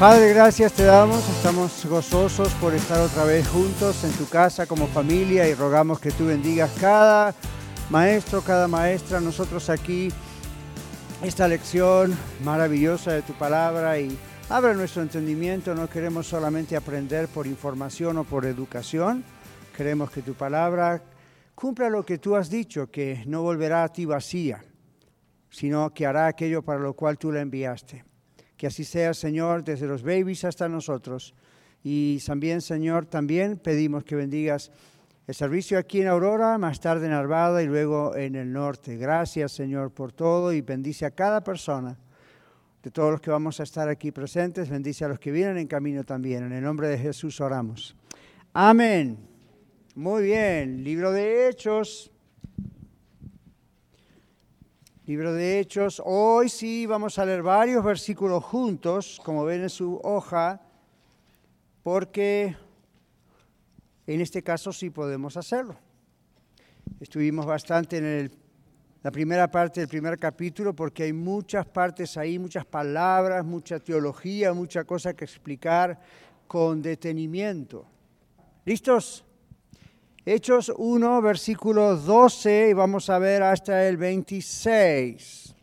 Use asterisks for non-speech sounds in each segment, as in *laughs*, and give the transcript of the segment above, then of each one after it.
Padre, gracias te damos. Estamos gozosos por estar otra vez juntos en tu casa como familia y rogamos que tú bendigas cada maestro, cada maestra, nosotros aquí, esta lección maravillosa de tu palabra y abre nuestro entendimiento. No queremos solamente aprender por información o por educación. Queremos que tu palabra cumpla lo que tú has dicho, que no volverá a ti vacía, sino que hará aquello para lo cual tú la enviaste. Que así sea, Señor, desde los babies hasta nosotros. Y también, Señor, también pedimos que bendigas el servicio aquí en Aurora, más tarde en Arvada y luego en el norte. Gracias, Señor, por todo y bendice a cada persona. De todos los que vamos a estar aquí presentes, bendice a los que vienen en camino también. En el nombre de Jesús oramos. Amén. Muy bien, libro de Hechos. Libro de Hechos. Hoy sí vamos a leer varios versículos juntos, como ven en su hoja, porque en este caso sí podemos hacerlo. Estuvimos bastante en la primera parte del primer capítulo porque hay muchas partes ahí, muchas palabras, mucha teología, mucha cosa que explicar con detenimiento. ¿Listos? Hechos 1, versículo 12, y vamos a ver hasta el 26.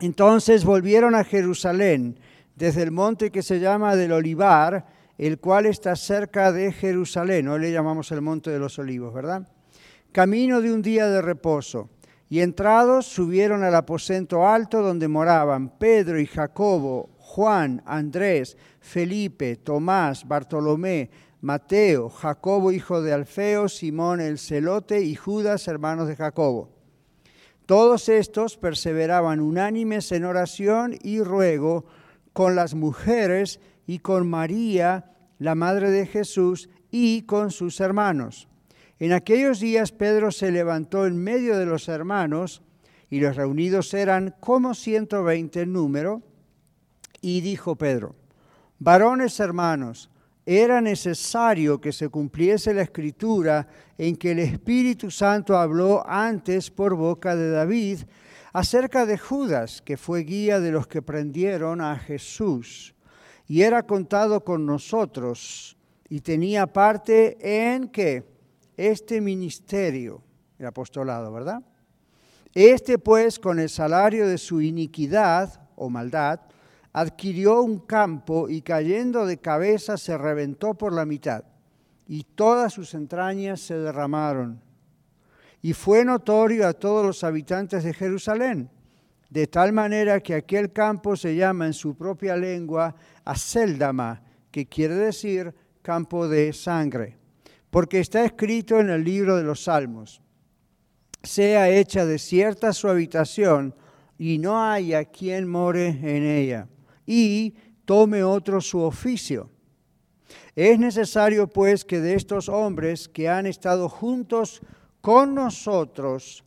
Entonces volvieron a Jerusalén desde el monte que se llama del Olivar, el cual está cerca de Jerusalén. Hoy le llamamos el monte de los olivos, ¿verdad? Camino de un día de reposo. Y entrados subieron al aposento alto donde moraban Pedro y Jacobo, Juan, Andrés, Felipe, Tomás, Bartolomé, Mateo, Jacobo hijo de Alfeo, Simón el celote y Judas hermanos de Jacobo. Todos estos perseveraban unánimes en oración y ruego con las mujeres y con María, la madre de Jesús, y con sus hermanos. En aquellos días Pedro se levantó en medio de los hermanos, y los reunidos eran como ciento veinte en número, y dijo Pedro, varones hermanos, era necesario que se cumpliese la escritura en que el Espíritu Santo habló antes por boca de David acerca de Judas, que fue guía de los que prendieron a Jesús, y era contado con nosotros, y tenía parte en que este ministerio, el apostolado, ¿verdad? Este pues con el salario de su iniquidad o maldad, adquirió un campo y cayendo de cabeza se reventó por la mitad y todas sus entrañas se derramaron. Y fue notorio a todos los habitantes de Jerusalén, de tal manera que aquel campo se llama en su propia lengua Aceldama, que quiere decir campo de sangre, porque está escrito en el libro de los Salmos, sea hecha desierta su habitación y no haya quien more en ella y tome otro su oficio. Es necesario pues que de estos hombres que han estado juntos con nosotros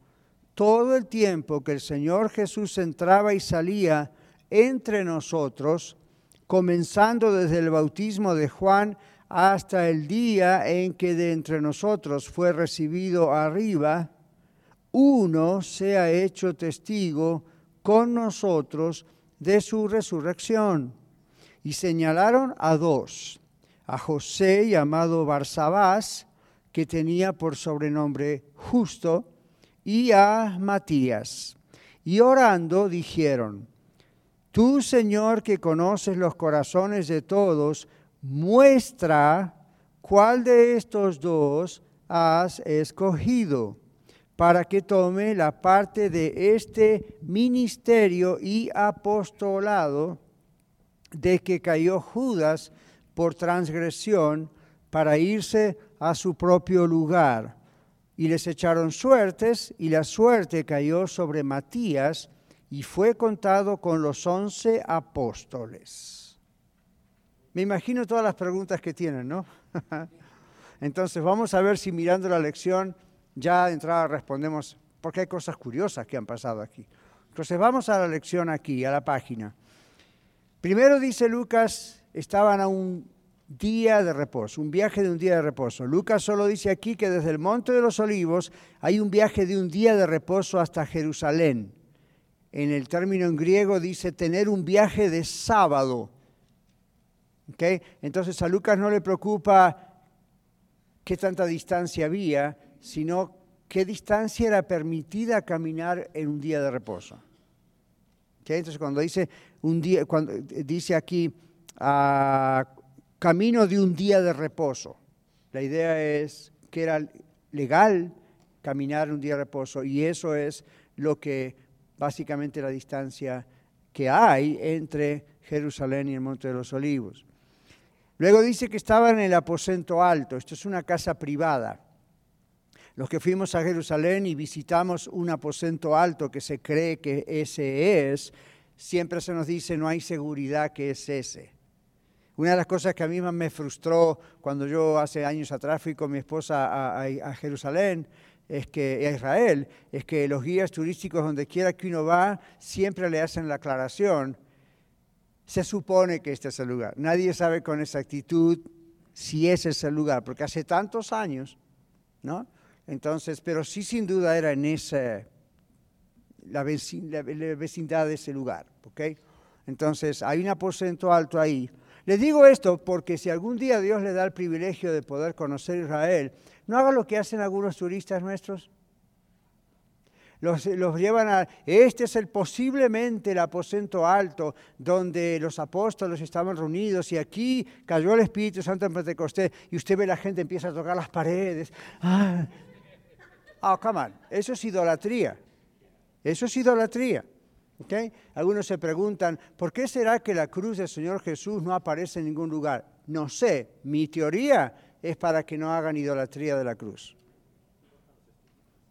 todo el tiempo que el Señor Jesús entraba y salía entre nosotros, comenzando desde el bautismo de Juan hasta el día en que de entre nosotros fue recibido arriba, uno sea hecho testigo con nosotros de su resurrección. Y señalaron a dos, a José llamado Barsabás, que tenía por sobrenombre justo, y a Matías. Y orando dijeron, Tú, Señor, que conoces los corazones de todos, muestra cuál de estos dos has escogido para que tome la parte de este ministerio y apostolado de que cayó Judas por transgresión para irse a su propio lugar. Y les echaron suertes y la suerte cayó sobre Matías y fue contado con los once apóstoles. Me imagino todas las preguntas que tienen, ¿no? *laughs* Entonces vamos a ver si mirando la lección ya de entrada respondemos, porque hay cosas curiosas que han pasado aquí. Entonces vamos a la lección aquí, a la página. Primero dice Lucas, estaban a un día de reposo, un viaje de un día de reposo. Lucas solo dice aquí que desde el Monte de los Olivos hay un viaje de un día de reposo hasta Jerusalén. En el término en griego dice tener un viaje de sábado. Entonces a Lucas no le preocupa qué tanta distancia había, sino qué distancia era permitida caminar en un día de reposo. Entonces cuando dice un día, cuando dice aquí ah, camino de un día de reposo. La idea es que era legal caminar un día de reposo y eso es lo que básicamente la distancia que hay entre Jerusalén y el Monte de los Olivos. Luego dice que estaba en el aposento alto, esto es una casa privada. Los que fuimos a Jerusalén y visitamos un aposento alto que se cree que ese es, siempre se nos dice no hay seguridad que es ese. Una de las cosas que a mí más me frustró cuando yo hace años atrás fui con mi esposa a, Jerusalén, es que, a Israel, es que los guías turísticos, donde quiera que uno va, siempre le hacen la aclaración. Se supone que este es el lugar. Nadie sabe con exactitud si ese es el lugar, porque hace tantos años, ¿no? Entonces, pero sí sin duda era en esa, la, vecindad de ese lugar, ¿ok? Entonces, hay un aposento alto ahí les digo esto porque si algún día Dios le da el privilegio de poder conocer Israel, no haga lo que hacen algunos turistas nuestros. Los, llevan a, este es el posiblemente el aposento alto donde los apóstoles estaban reunidos y aquí cayó el Espíritu Santo en Pentecostés y usted ve la gente empieza a tocar las paredes. Ah, oh, come on, eso es idolatría. Eso es idolatría. Algunos se preguntan, ¿por qué será que la cruz del Señor Jesús no aparece en ningún lugar? No sé, mi teoría es para que no hagan idolatría de la cruz.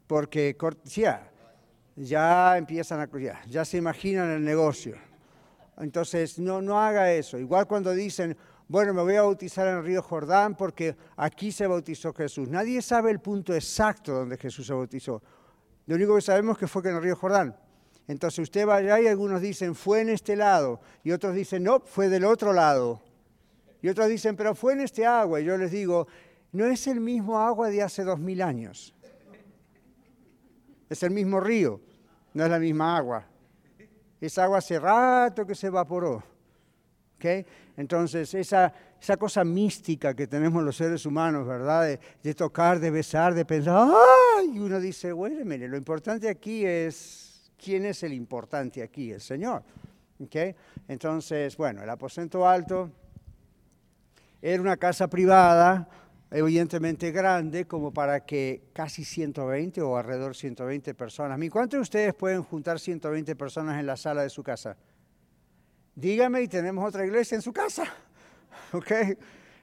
Porque ya, ya empiezan a, ya, ya se imaginan el negocio. Entonces, no, no haga eso. Igual cuando dicen, bueno, me voy a bautizar en el río Jordán porque aquí se bautizó Jesús. Nadie sabe el punto exacto donde Jesús se bautizó. Lo único que sabemos que fue que en el río Jordán. Entonces usted va allá y algunos dicen, fue en este lado, y otros dicen, no, fue del otro lado. Y otros dicen, pero fue en este agua. Y yo les digo, no es el mismo agua de hace dos mil años. Es el mismo río, no es la misma agua. Es agua hace rato que se evaporó. ¿Okay? Entonces, esa, esa cosa mística que tenemos los seres humanos, ¿verdad? De, tocar, de besar, de pensar, ¡ay! Y uno dice, bueno, lo importante aquí es ¿Quién es el importante aquí? El Señor. ¿Okay? Entonces, bueno, el aposento alto era una casa privada, evidentemente grande, como para que casi 120 o alrededor 120 personas. ¿Cuántos de ustedes pueden juntar 120 personas en la sala de su casa? Dígame y tenemos otra iglesia en su casa. *laughs* ¿Ok?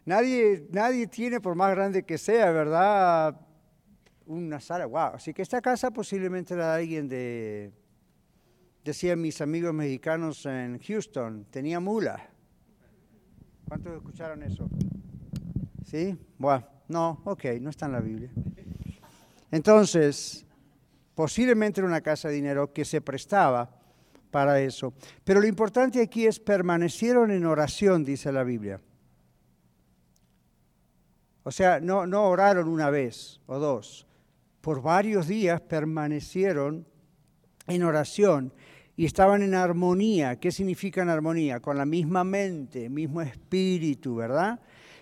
Nadie, nadie tiene, por más grande que sea, ¿verdad? Una sala, wow. Así que esta casa posiblemente era de alguien de decían mis amigos mexicanos en Houston, tenía mula. ¿Cuántos escucharon eso? ¿Sí? Bueno, no, ok, no está en la Biblia. Entonces, posiblemente era una casa de dinero que se prestaba para eso. Pero lo importante aquí es permanecieron en oración, dice la Biblia. O sea, no, no oraron una vez o dos. Por varios días permanecieron en oración y estaban en armonía. ¿Qué significa en armonía? Con la misma mente, mismo espíritu, ¿verdad?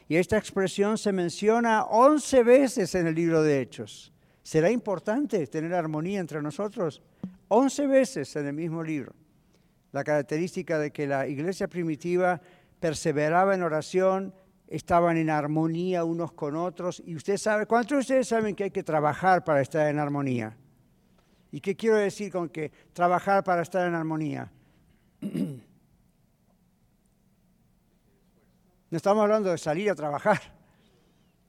Y esta expresión se menciona 11 veces en el libro de Hechos. ¿Será importante tener armonía entre nosotros? 11 veces en el mismo libro. La característica de que la iglesia primitiva perseveraba en oración, estaban en armonía unos con otros. Y usted sabe, ¿cuántos de ustedes saben que hay que trabajar para estar en armonía? ¿Y qué quiero decir con que trabajar para estar en armonía? *clears throat* No estamos hablando de salir a trabajar,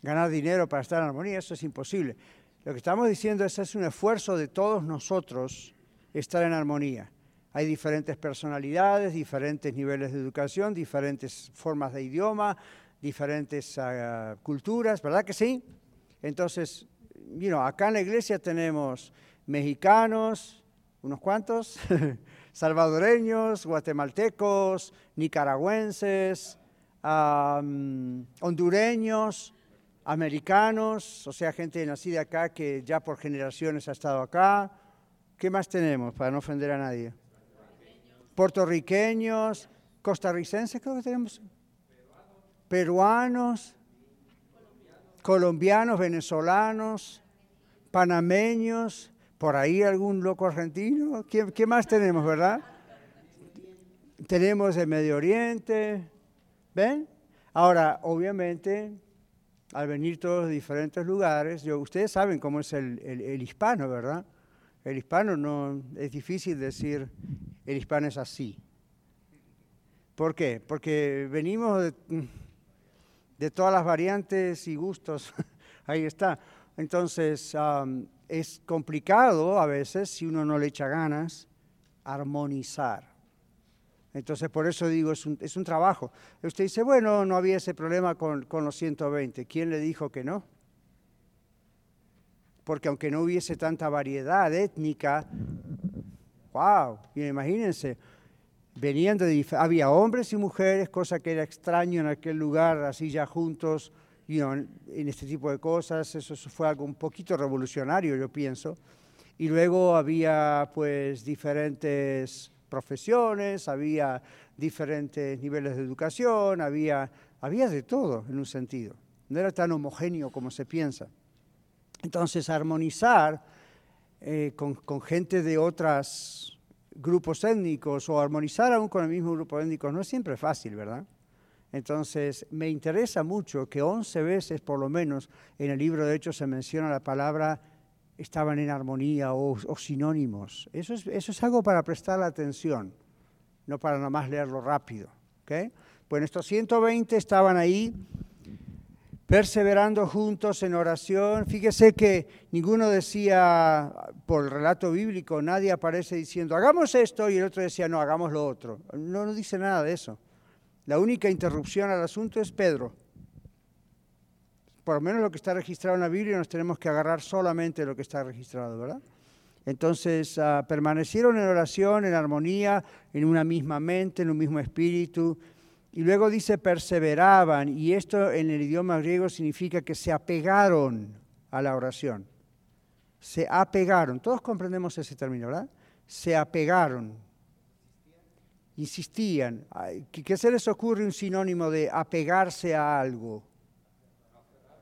ganar dinero para estar en armonía, eso es imposible. Lo que estamos diciendo es que es un esfuerzo de todos nosotros estar en armonía. Hay diferentes personalidades, diferentes niveles de educación, diferentes formas de idioma, diferentes ah, culturas, ¿verdad que sí? Entonces, you acá en la iglesia tenemos mexicanos, unos cuantos, *laughs* salvadoreños, guatemaltecos, nicaragüenses, hondureños, americanos, o sea, gente nacida acá que ya por generaciones ha estado acá. ¿Qué más tenemos para no ofender a nadie? Puertorriqueños, costarricenses creo que tenemos, peruanos, colombianos, venezolanos, panameños, por ahí algún loco argentino. ¿Qué, más tenemos, verdad? Tenemos el Medio Oriente, ¿ven? Ahora, obviamente, al venir todos de diferentes lugares, ustedes saben cómo es el, hispano, ¿verdad? El hispano no es difícil decir el hispano es así. ¿Por qué? Porque venimos de, todas las variantes y gustos. *laughs* Ahí está. Entonces, es complicado a veces, si uno no le echa ganas, armonizar. Entonces, por eso digo, es un, es un trabajo. Usted dice, bueno, no había ese problema con, los 120. ¿Quién le dijo que no? Porque aunque no hubiese tanta variedad étnica, wow, imagínense, venían de, había hombres y mujeres, cosa que era extraño en aquel lugar, así ya juntos, en este tipo de cosas. Eso fue algo un poquito revolucionario, yo pienso. Y luego había pues diferentes profesiones, había diferentes niveles de educación, había, había de todo en un sentido. No era tan homogéneo como se piensa. Entonces, armonizar eh, con, con, gente de otros grupos étnicos o armonizar aún con el mismo grupo étnico no es siempre fácil, ¿verdad? Entonces, me interesa mucho que 11 veces por lo menos en el libro de Hechos se menciona la palabra estaban en armonía o, sinónimos. Eso es, eso es, algo para prestar la atención, no para nomás leerlo rápido. ¿okay? Bueno, estos 120 estaban ahí perseverando juntos en oración. Fíjese que ninguno decía, por el relato bíblico, nadie aparece diciendo, hagamos esto, y el otro decía, no, hagamos lo otro. No, no dice nada de eso. La única interrupción al asunto es Pedro. Por lo menos lo que está registrado en la Biblia nos tenemos que agarrar solamente lo que está registrado, ¿verdad? Entonces ah, permanecieron en oración, en armonía, en una misma mente, en un mismo espíritu. Y luego dice perseveraban, y esto en el idioma griego significa que se apegaron a la oración. Se apegaron. Todos comprendemos ese término, ¿verdad? Se apegaron insistían. ¿Qué se les ocurre un sinónimo de apegarse a algo?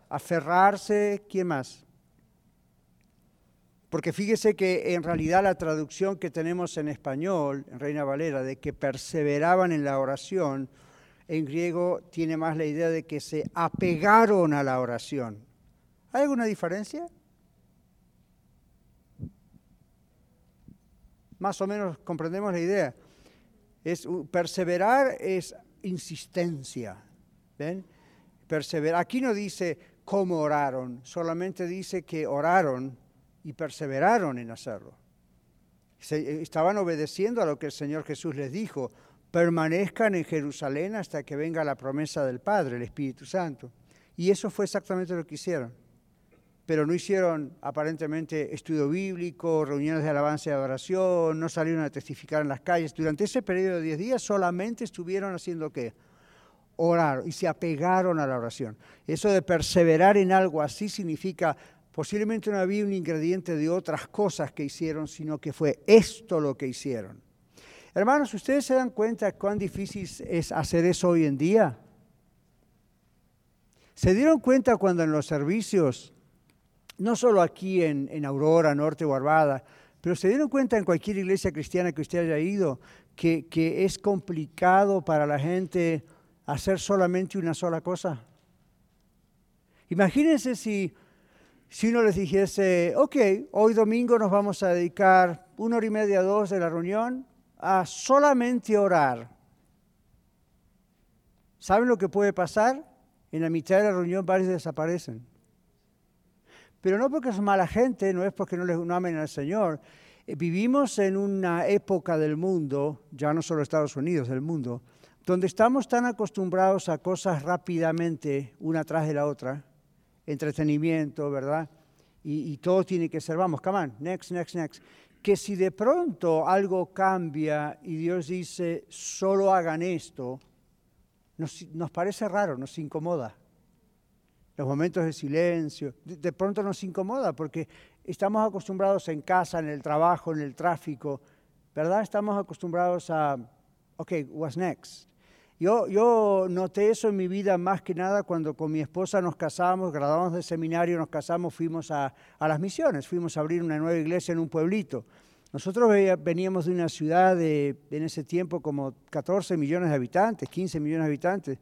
Aferrarse, ¿quién más? Porque fíjese que en realidad la traducción que tenemos en español, en Reina Valera, de que perseveraban en la oración, en griego tiene más la idea de que se apegaron a la oración. ¿Hay alguna diferencia? Más o menos comprendemos la idea. Es, perseverar es insistencia. ¿ven? Perseverar. Aquí no dice cómo oraron, solamente dice que oraron y perseveraron en hacerlo. estaban obedeciendo a lo que el Señor Jesús les dijo. Permanezcan en Jerusalén hasta que venga la promesa del Padre, el Espíritu Santo. Y eso fue exactamente lo que hicieron pero no hicieron aparentemente estudio bíblico, reuniones de alabanza y adoración, no salieron a testificar en las calles. Durante ese periodo de 10 días solamente estuvieron haciendo qué? Orar y se apegaron a la oración. Eso de perseverar en algo así significa posiblemente no había un ingrediente de otras cosas que hicieron, sino que fue esto lo que hicieron. Hermanos, ¿ustedes se dan cuenta cuán difícil es hacer eso hoy en día? ¿Se dieron cuenta cuando en los servicios no solo aquí en, Aurora, Norte o pero se dieron cuenta en cualquier iglesia cristiana que usted haya ido que, es complicado para la gente hacer solamente una sola cosa. Imagínense si, si uno les dijese, ok, hoy domingo nos vamos a dedicar una hora y media, dos de la reunión a solamente orar. ¿Saben lo que puede pasar? En la mitad de la reunión varios desaparecen. Pero no porque son mala gente, no es porque no les no amen al Señor. Eh, vivimos en una época del mundo, ya no solo Estados Unidos, del mundo, donde estamos tan acostumbrados a cosas rápidamente, una tras de la otra, entretenimiento, ¿verdad? y, todo tiene que ser, vamos, come on, next, next, next. Que si de pronto algo cambia y Dios dice, solo hagan esto, nos, nos parece raro, nos incomoda. Los momentos de silencio, de pronto nos incomoda porque estamos acostumbrados en casa, en el trabajo, en el tráfico, ¿verdad? Estamos acostumbrados a, ok, what's next? Yo, noté eso en mi vida más que nada cuando con mi esposa nos casamos, graduamos del seminario, nos casamos, fuimos a, las misiones, fuimos a abrir una nueva iglesia en un pueblito. Nosotros veníamos de una ciudad de, en ese tiempo, como 14 millones de habitantes, 15 millones de habitantes,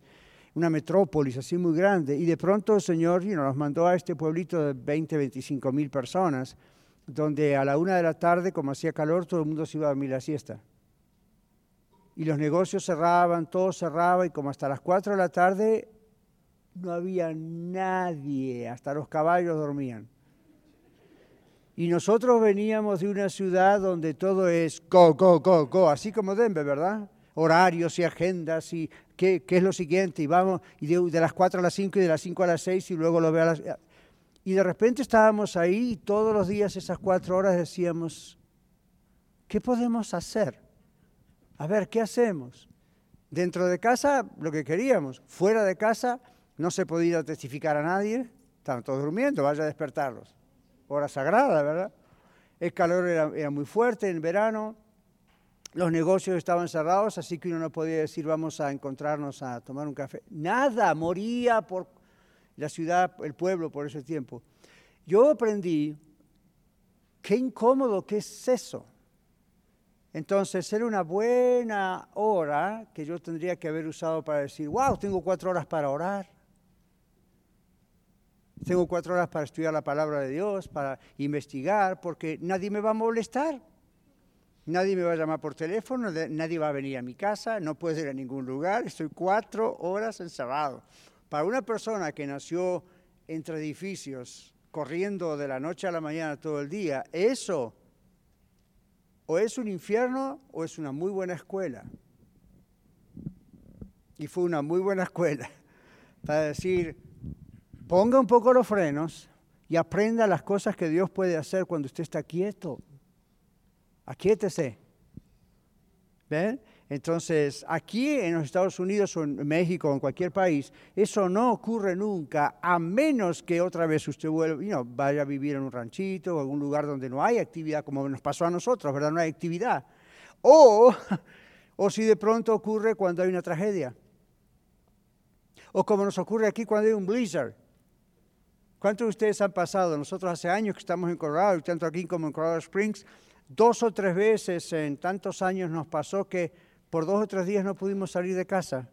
una metrópolis así muy grande, y de pronto el Señor nos mandó a este pueblito de 20, 25 mil personas, donde a la una de la tarde, como hacía calor, todo el mundo se iba a dormir la siesta. Y los negocios cerraban, todo cerraba, y como hasta las 4 de la tarde no había nadie, hasta los caballos dormían. Y nosotros veníamos de una ciudad donde todo es go, go, go, go, así como Denver, ¿verdad? Horarios y agendas y qué, es lo siguiente, y vamos, y de, las 4 a las 5 y de las 5 a las 6 y luego lo veo a las... Y de repente estábamos ahí y todos los días esas cuatro horas decíamos, ¿qué podemos hacer? A ver, ¿qué hacemos? Dentro de casa, lo que queríamos. Fuera de casa, no se podía testificar a nadie. Estaban todos durmiendo, vaya a despertarlos. Hora sagrada, ¿verdad? El calor era, era muy fuerte en verano. Los negocios estaban cerrados, así que uno no podía decir vamos a encontrarnos a tomar un café. Nada, moría por la ciudad, el pueblo por ese tiempo. Yo aprendí qué incómodo que es eso. Entonces era una buena hora que yo tendría que haber usado para decir, wow, tengo cuatro horas para orar. Tengo cuatro horas para estudiar la palabra de Dios, para investigar, porque nadie me va a molestar. Nadie me va a llamar por teléfono, nadie va a venir a mi casa, no puedo ir a ningún lugar, estoy cuatro horas encerrado. Para una persona que nació entre edificios, corriendo de la noche a la mañana todo el día, eso o es un infierno o es una muy buena escuela. Y fue una muy buena escuela *laughs* para decir, ponga un poco los frenos y aprenda las cosas que Dios puede hacer cuando usted está quieto. Aquíétese. ¿Ven? Entonces, aquí en los Estados Unidos o en México o en cualquier país, eso no ocurre nunca, a menos que otra vez usted vuelva, vaya a vivir en un ranchito o algún lugar donde no hay actividad, como nos pasó a nosotros, ¿verdad? No hay actividad. O, *laughs* o si de pronto ocurre cuando hay una tragedia. O como nos ocurre aquí cuando hay un blizzard. ¿Cuántos de ustedes han pasado? Nosotros hace años que estamos en Colorado, tanto aquí como en Colorado Springs, dos o tres veces en tantos años nos pasó que por dos o tres días no pudimos salir de casa.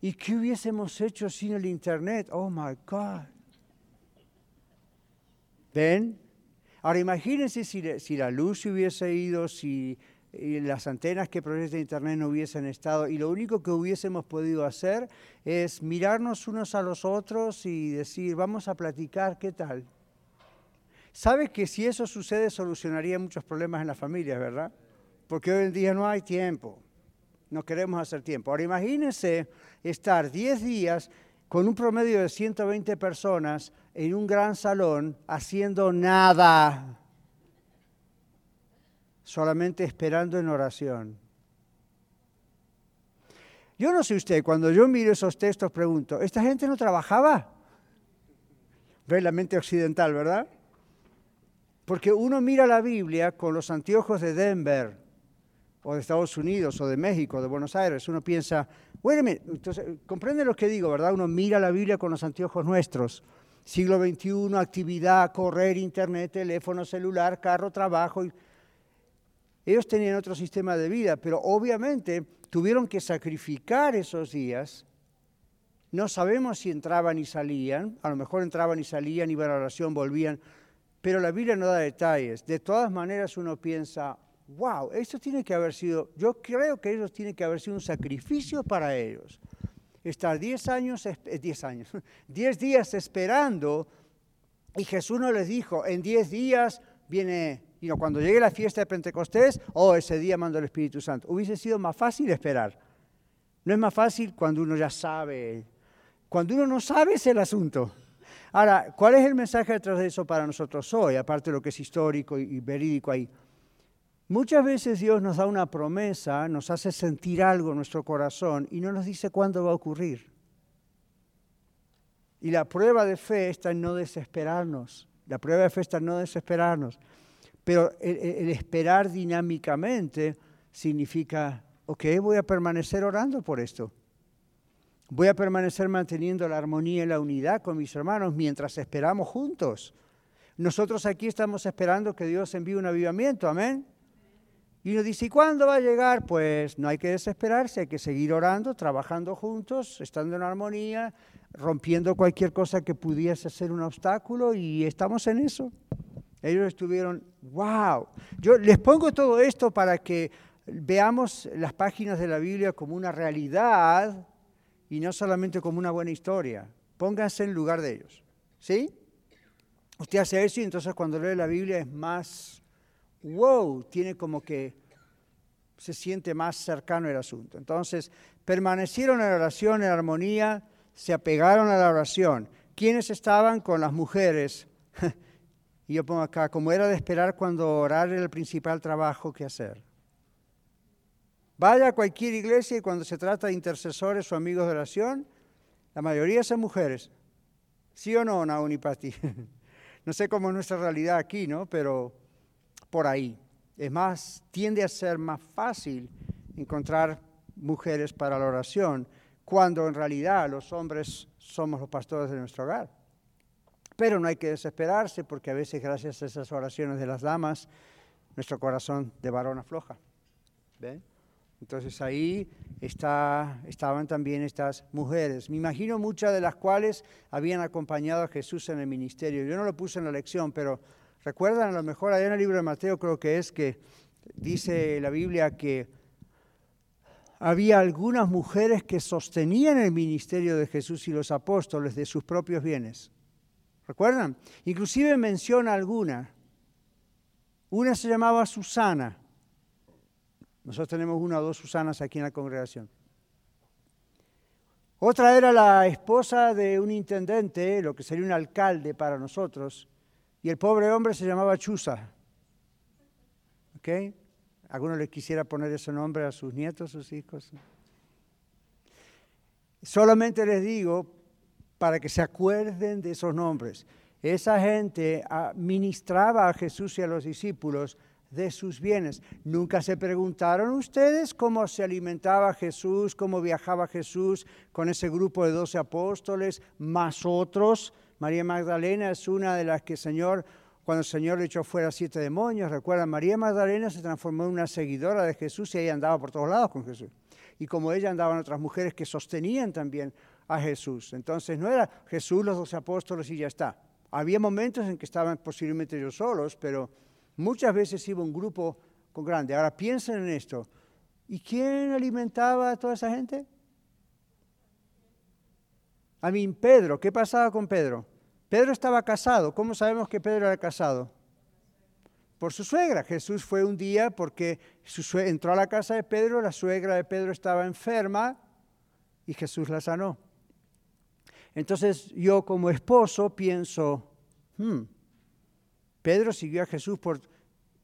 ¿Y qué hubiésemos hecho sin el Internet? Oh, my God. ¿Ven? Ahora imagínense si, la luz se hubiese ido, si las antenas que proyecta Internet no hubiesen estado y lo único que hubiésemos podido hacer es mirarnos unos a los otros y decir, vamos a platicar, ¿qué tal? ¿Sabe que si eso sucede solucionaría muchos problemas en las familias, verdad? Porque hoy en día no hay tiempo, no queremos hacer tiempo. Ahora imagínense estar 10 días con un promedio de 120 personas en un gran salón haciendo nada, solamente esperando en oración. Yo no sé usted, cuando yo miro esos textos pregunto, ¿esta gente no trabajaba? Ve la mente occidental, ¿verdad? Porque uno mira la Biblia con los anteojos de Denver o de Estados Unidos, o de México, de Buenos Aires, uno piensa, bueno, entonces, comprende lo que digo, ¿verdad? Uno mira la Biblia con los anteojos nuestros. Siglo XXI, actividad, correr, internet, teléfono celular, carro, trabajo. Ellos tenían otro sistema de vida, pero obviamente tuvieron que sacrificar esos días. No sabemos si entraban y salían, a lo mejor entraban y salían, iban a la oración, volvían, pero la Biblia no da detalles. De todas maneras uno piensa, wow, esto tiene que haber sido, yo creo que eso tiene que haber sido un sacrificio para ellos. Estar 10 años, 10 años, *laughs* 10 días esperando y Jesús no les dijo, en 10 días viene, cuando llegue la fiesta de Pentecostés, oh, ese día mando el Espíritu Santo. Hubiese sido más fácil esperar. No es más fácil cuando uno ya sabe. Cuando uno no sabe es el asunto. Ahora, ¿cuál es el mensaje detrás de eso para nosotros hoy, aparte de lo que es histórico y verídico ahí? Muchas veces Dios nos da una promesa, nos hace sentir algo en nuestro corazón y no nos dice cuándo va a ocurrir. Y la prueba de fe está en no desesperarnos. La prueba de fe está en no desesperarnos. Pero el, esperar dinámicamente significa, ok, voy a permanecer orando por esto. Voy a permanecer manteniendo la armonía y la unidad con mis hermanos mientras esperamos juntos. Nosotros aquí estamos esperando que Dios envíe un avivamiento, amén. Y uno dice, ¿y cuándo va a llegar? Pues no hay que desesperarse, hay que seguir orando, trabajando juntos, estando en armonía, rompiendo cualquier cosa que pudiese ser un obstáculo y estamos en eso. Ellos estuvieron, wow. Yo les pongo todo esto para que veamos las páginas de la Biblia como una realidad y no solamente como una buena historia. Pónganse en lugar de ellos. ¿Sí? Usted hace eso y entonces cuando lee la Biblia es más wow, tiene como que se siente más cercano el asunto. Entonces, permanecieron en oración, en armonía, se apegaron a la oración. ¿Quiénes estaban con las mujeres? *laughs* y yo pongo acá, como era de esperar cuando orar era el principal trabajo que hacer. Vaya a cualquier iglesia y cuando se trata de intercesores o amigos de oración, la mayoría son mujeres. ¿Sí o no, Nauni Pati? *laughs* no sé cómo es nuestra realidad aquí, ¿no? Pero por ahí. Es más, tiende a ser más fácil encontrar mujeres para la oración, cuando en realidad los hombres somos los pastores de nuestro hogar. Pero no hay que desesperarse porque a veces gracias a esas oraciones de las damas, nuestro corazón de varón afloja. Entonces ahí está, estaban también estas mujeres. Me imagino muchas de las cuales habían acompañado a Jesús en el ministerio. Yo no lo puse en la lección, pero ¿Recuerdan? A lo mejor allá en el libro de Mateo creo que es que dice la Biblia que había algunas mujeres que sostenían el ministerio de Jesús y los apóstoles de sus propios bienes. ¿Recuerdan? Inclusive menciona alguna. Una se llamaba Susana. Nosotros tenemos una o dos Susanas aquí en la congregación. Otra era la esposa de un intendente, lo que sería un alcalde para nosotros, y el pobre hombre se llamaba Chusa. ¿Ok? ¿Alguno le quisiera poner ese nombre a sus nietos, sus hijos? Solamente les digo para que se acuerden de esos nombres. Esa gente ministraba a Jesús y a los discípulos de sus bienes. Nunca se preguntaron ustedes cómo se alimentaba Jesús, cómo viajaba Jesús con ese grupo de doce apóstoles, más otros María Magdalena es una de las que Señor, cuando el Señor le echó fuera siete demonios, recuerdan, María Magdalena se transformó en una seguidora de Jesús y ella andaba por todos lados con Jesús. Y como ella andaban otras mujeres que sostenían también a Jesús. Entonces no era Jesús, los doce apóstoles y ya está. Había momentos en que estaban posiblemente ellos solos, pero muchas veces iba un grupo con grande. Ahora piensen en esto. ¿Y quién alimentaba a toda esa gente? A mí, Pedro, ¿qué pasaba con Pedro? Pedro estaba casado. ¿Cómo sabemos que Pedro era casado? Por su suegra. Jesús fue un día porque entró a la casa de Pedro, la suegra de Pedro estaba enferma y Jesús la sanó. Entonces yo como esposo pienso, hmm, Pedro siguió a Jesús por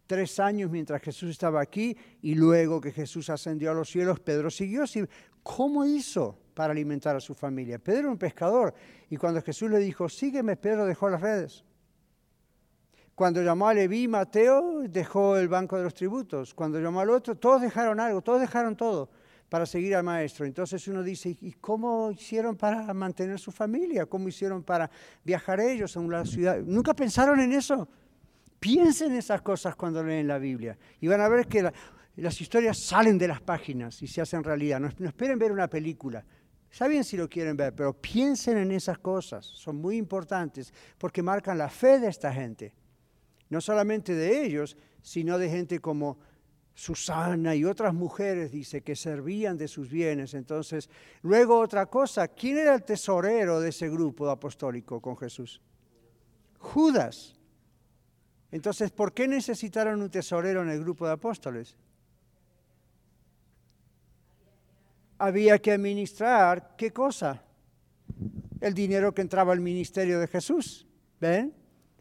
tres años mientras Jesús estaba aquí y luego que Jesús ascendió a los cielos, Pedro siguió. ¿Cómo hizo? Para alimentar a su familia. Pedro era un pescador y cuando Jesús le dijo, sígueme, Pedro dejó las redes. Cuando llamó a Leví, Mateo dejó el banco de los tributos. Cuando llamó al otro, todos dejaron algo, todos dejaron todo para seguir al maestro. Entonces uno dice, ¿y cómo hicieron para mantener su familia? ¿Cómo hicieron para viajar ellos a una ciudad? ¿Nunca pensaron en eso? Piensen en esas cosas cuando leen la Biblia y van a ver que las historias salen de las páginas y se hacen realidad. no esperen ver una película, Está bien si lo quieren ver, pero piensen en esas cosas, son muy importantes porque marcan la fe de esta gente. No solamente de ellos, sino de gente como Susana y otras mujeres, dice, que servían de sus bienes. Entonces, luego otra cosa, ¿quién era el tesorero de ese grupo apostólico con Jesús? Judas. Entonces, ¿por qué necesitaron un tesorero en el grupo de apóstoles? Había que administrar qué cosa? el dinero que entraba al ministerio de Jesús. ¿Ven?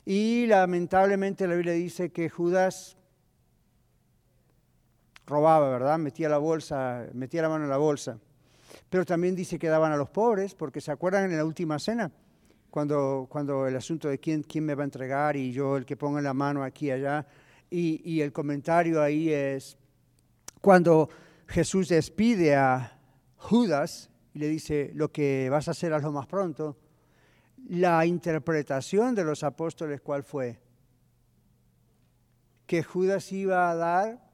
Y lamentablemente la Biblia dice que Judas robaba, ¿verdad? Metía la bolsa, metía la mano en la bolsa. Pero también dice que daban a los pobres, porque se acuerdan en la última cena, cuando, cuando el asunto de quién, quién me va a entregar y yo el que ponga la mano aquí y allá. Y, y el comentario ahí es cuando Jesús despide a Judas y le dice, lo que vas a hacer lo más pronto, la interpretación de los apóstoles, ¿cuál fue? Que Judas iba a dar,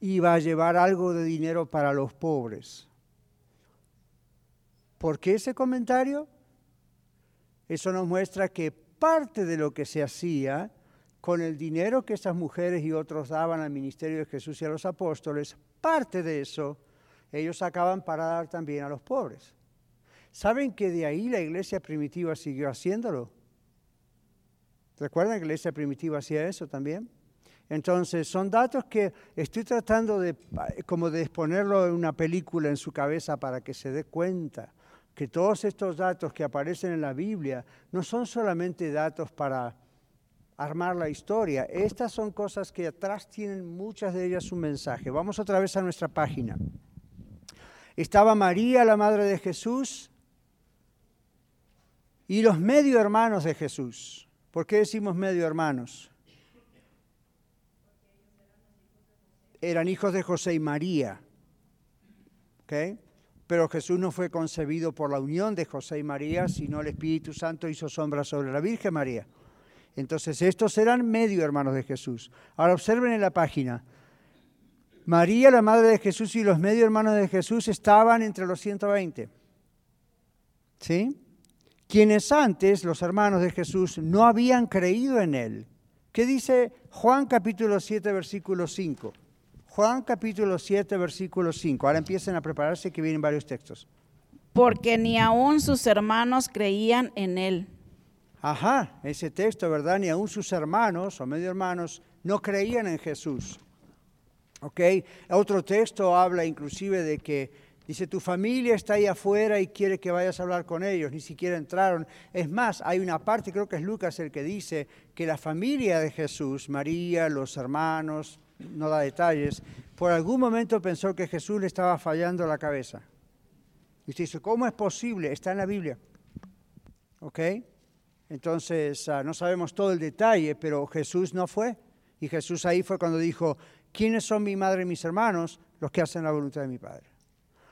iba a llevar algo de dinero para los pobres. ¿Por qué ese comentario? Eso nos muestra que parte de lo que se hacía con el dinero que esas mujeres y otros daban al ministerio de Jesús y a los apóstoles, parte de eso ellos sacaban para dar también a los pobres. ¿Saben que de ahí la iglesia primitiva siguió haciéndolo? ¿Recuerdan que la iglesia primitiva hacía eso también? Entonces, son datos que estoy tratando de, como de exponerlo en una película en su cabeza para que se dé cuenta que todos estos datos que aparecen en la Biblia no son solamente datos para armar la historia. Estas son cosas que atrás tienen muchas de ellas un mensaje. Vamos otra vez a nuestra página. Estaba María, la madre de Jesús, y los medio hermanos de Jesús. ¿Por qué decimos medio hermanos? Eran hijos de José y María. Pero Jesús no fue concebido por la unión de José y María, sino el Espíritu Santo hizo sombra sobre la Virgen María. Entonces estos eran medio hermanos de Jesús. Ahora observen en la página. María, la madre de Jesús, y los medio hermanos de Jesús estaban entre los 120. ¿Sí? quienes antes, los hermanos de Jesús, no habían creído en él. ¿Qué dice Juan capítulo 7, versículo 5? Juan capítulo 7, versículo 5. Ahora empiecen a prepararse que vienen varios textos. Porque ni aún sus hermanos creían en él. Ajá, ese texto, ¿verdad? Ni aún sus hermanos o medio hermanos no creían en Jesús. ¿Ok? Otro texto habla inclusive de que Dice, tu familia está ahí afuera y quiere que vayas a hablar con ellos, ni siquiera entraron. Es más, hay una parte, creo que es Lucas el que dice que la familia de Jesús, María, los hermanos, no da detalles, por algún momento pensó que Jesús le estaba fallando la cabeza. Y usted dice, ¿cómo es posible? Está en la Biblia. ¿Ok? Entonces, ah, no sabemos todo el detalle, pero Jesús no fue. Y Jesús ahí fue cuando dijo, ¿quiénes son mi madre y mis hermanos? Los que hacen la voluntad de mi Padre.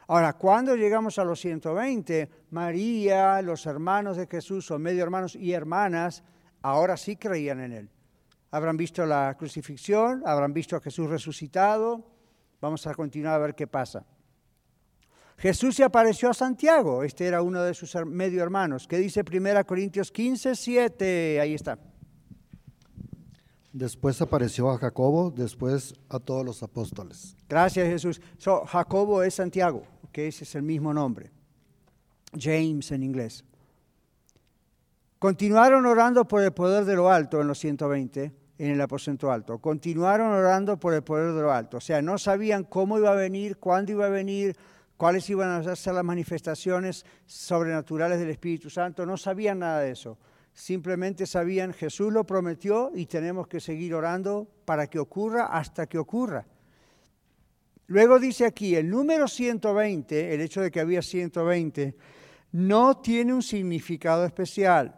Ahora, cuando llegamos a los 120, María, los hermanos de Jesús, o medio hermanos y hermanas, ahora sí creían en Él. Habrán visto la crucifixión, habrán visto a Jesús resucitado. Vamos a continuar a ver qué pasa. Jesús se apareció a Santiago, este era uno de sus medio hermanos. ¿Qué dice 1 Corintios 15, 7? Ahí está. Después apareció a Jacobo, después a todos los apóstoles. Gracias Jesús. Jacobo es Santiago que ese es el mismo nombre. James en inglés. Continuaron orando por el poder de lo alto en los 120, en el aposento alto. Continuaron orando por el poder de lo alto. O sea, no sabían cómo iba a venir, cuándo iba a venir, cuáles iban a ser las manifestaciones sobrenaturales del Espíritu Santo. No sabían nada de eso. Simplemente sabían, Jesús lo prometió y tenemos que seguir orando para que ocurra hasta que ocurra. Luego dice aquí, el número 120, el hecho de que había 120, no tiene un significado especial.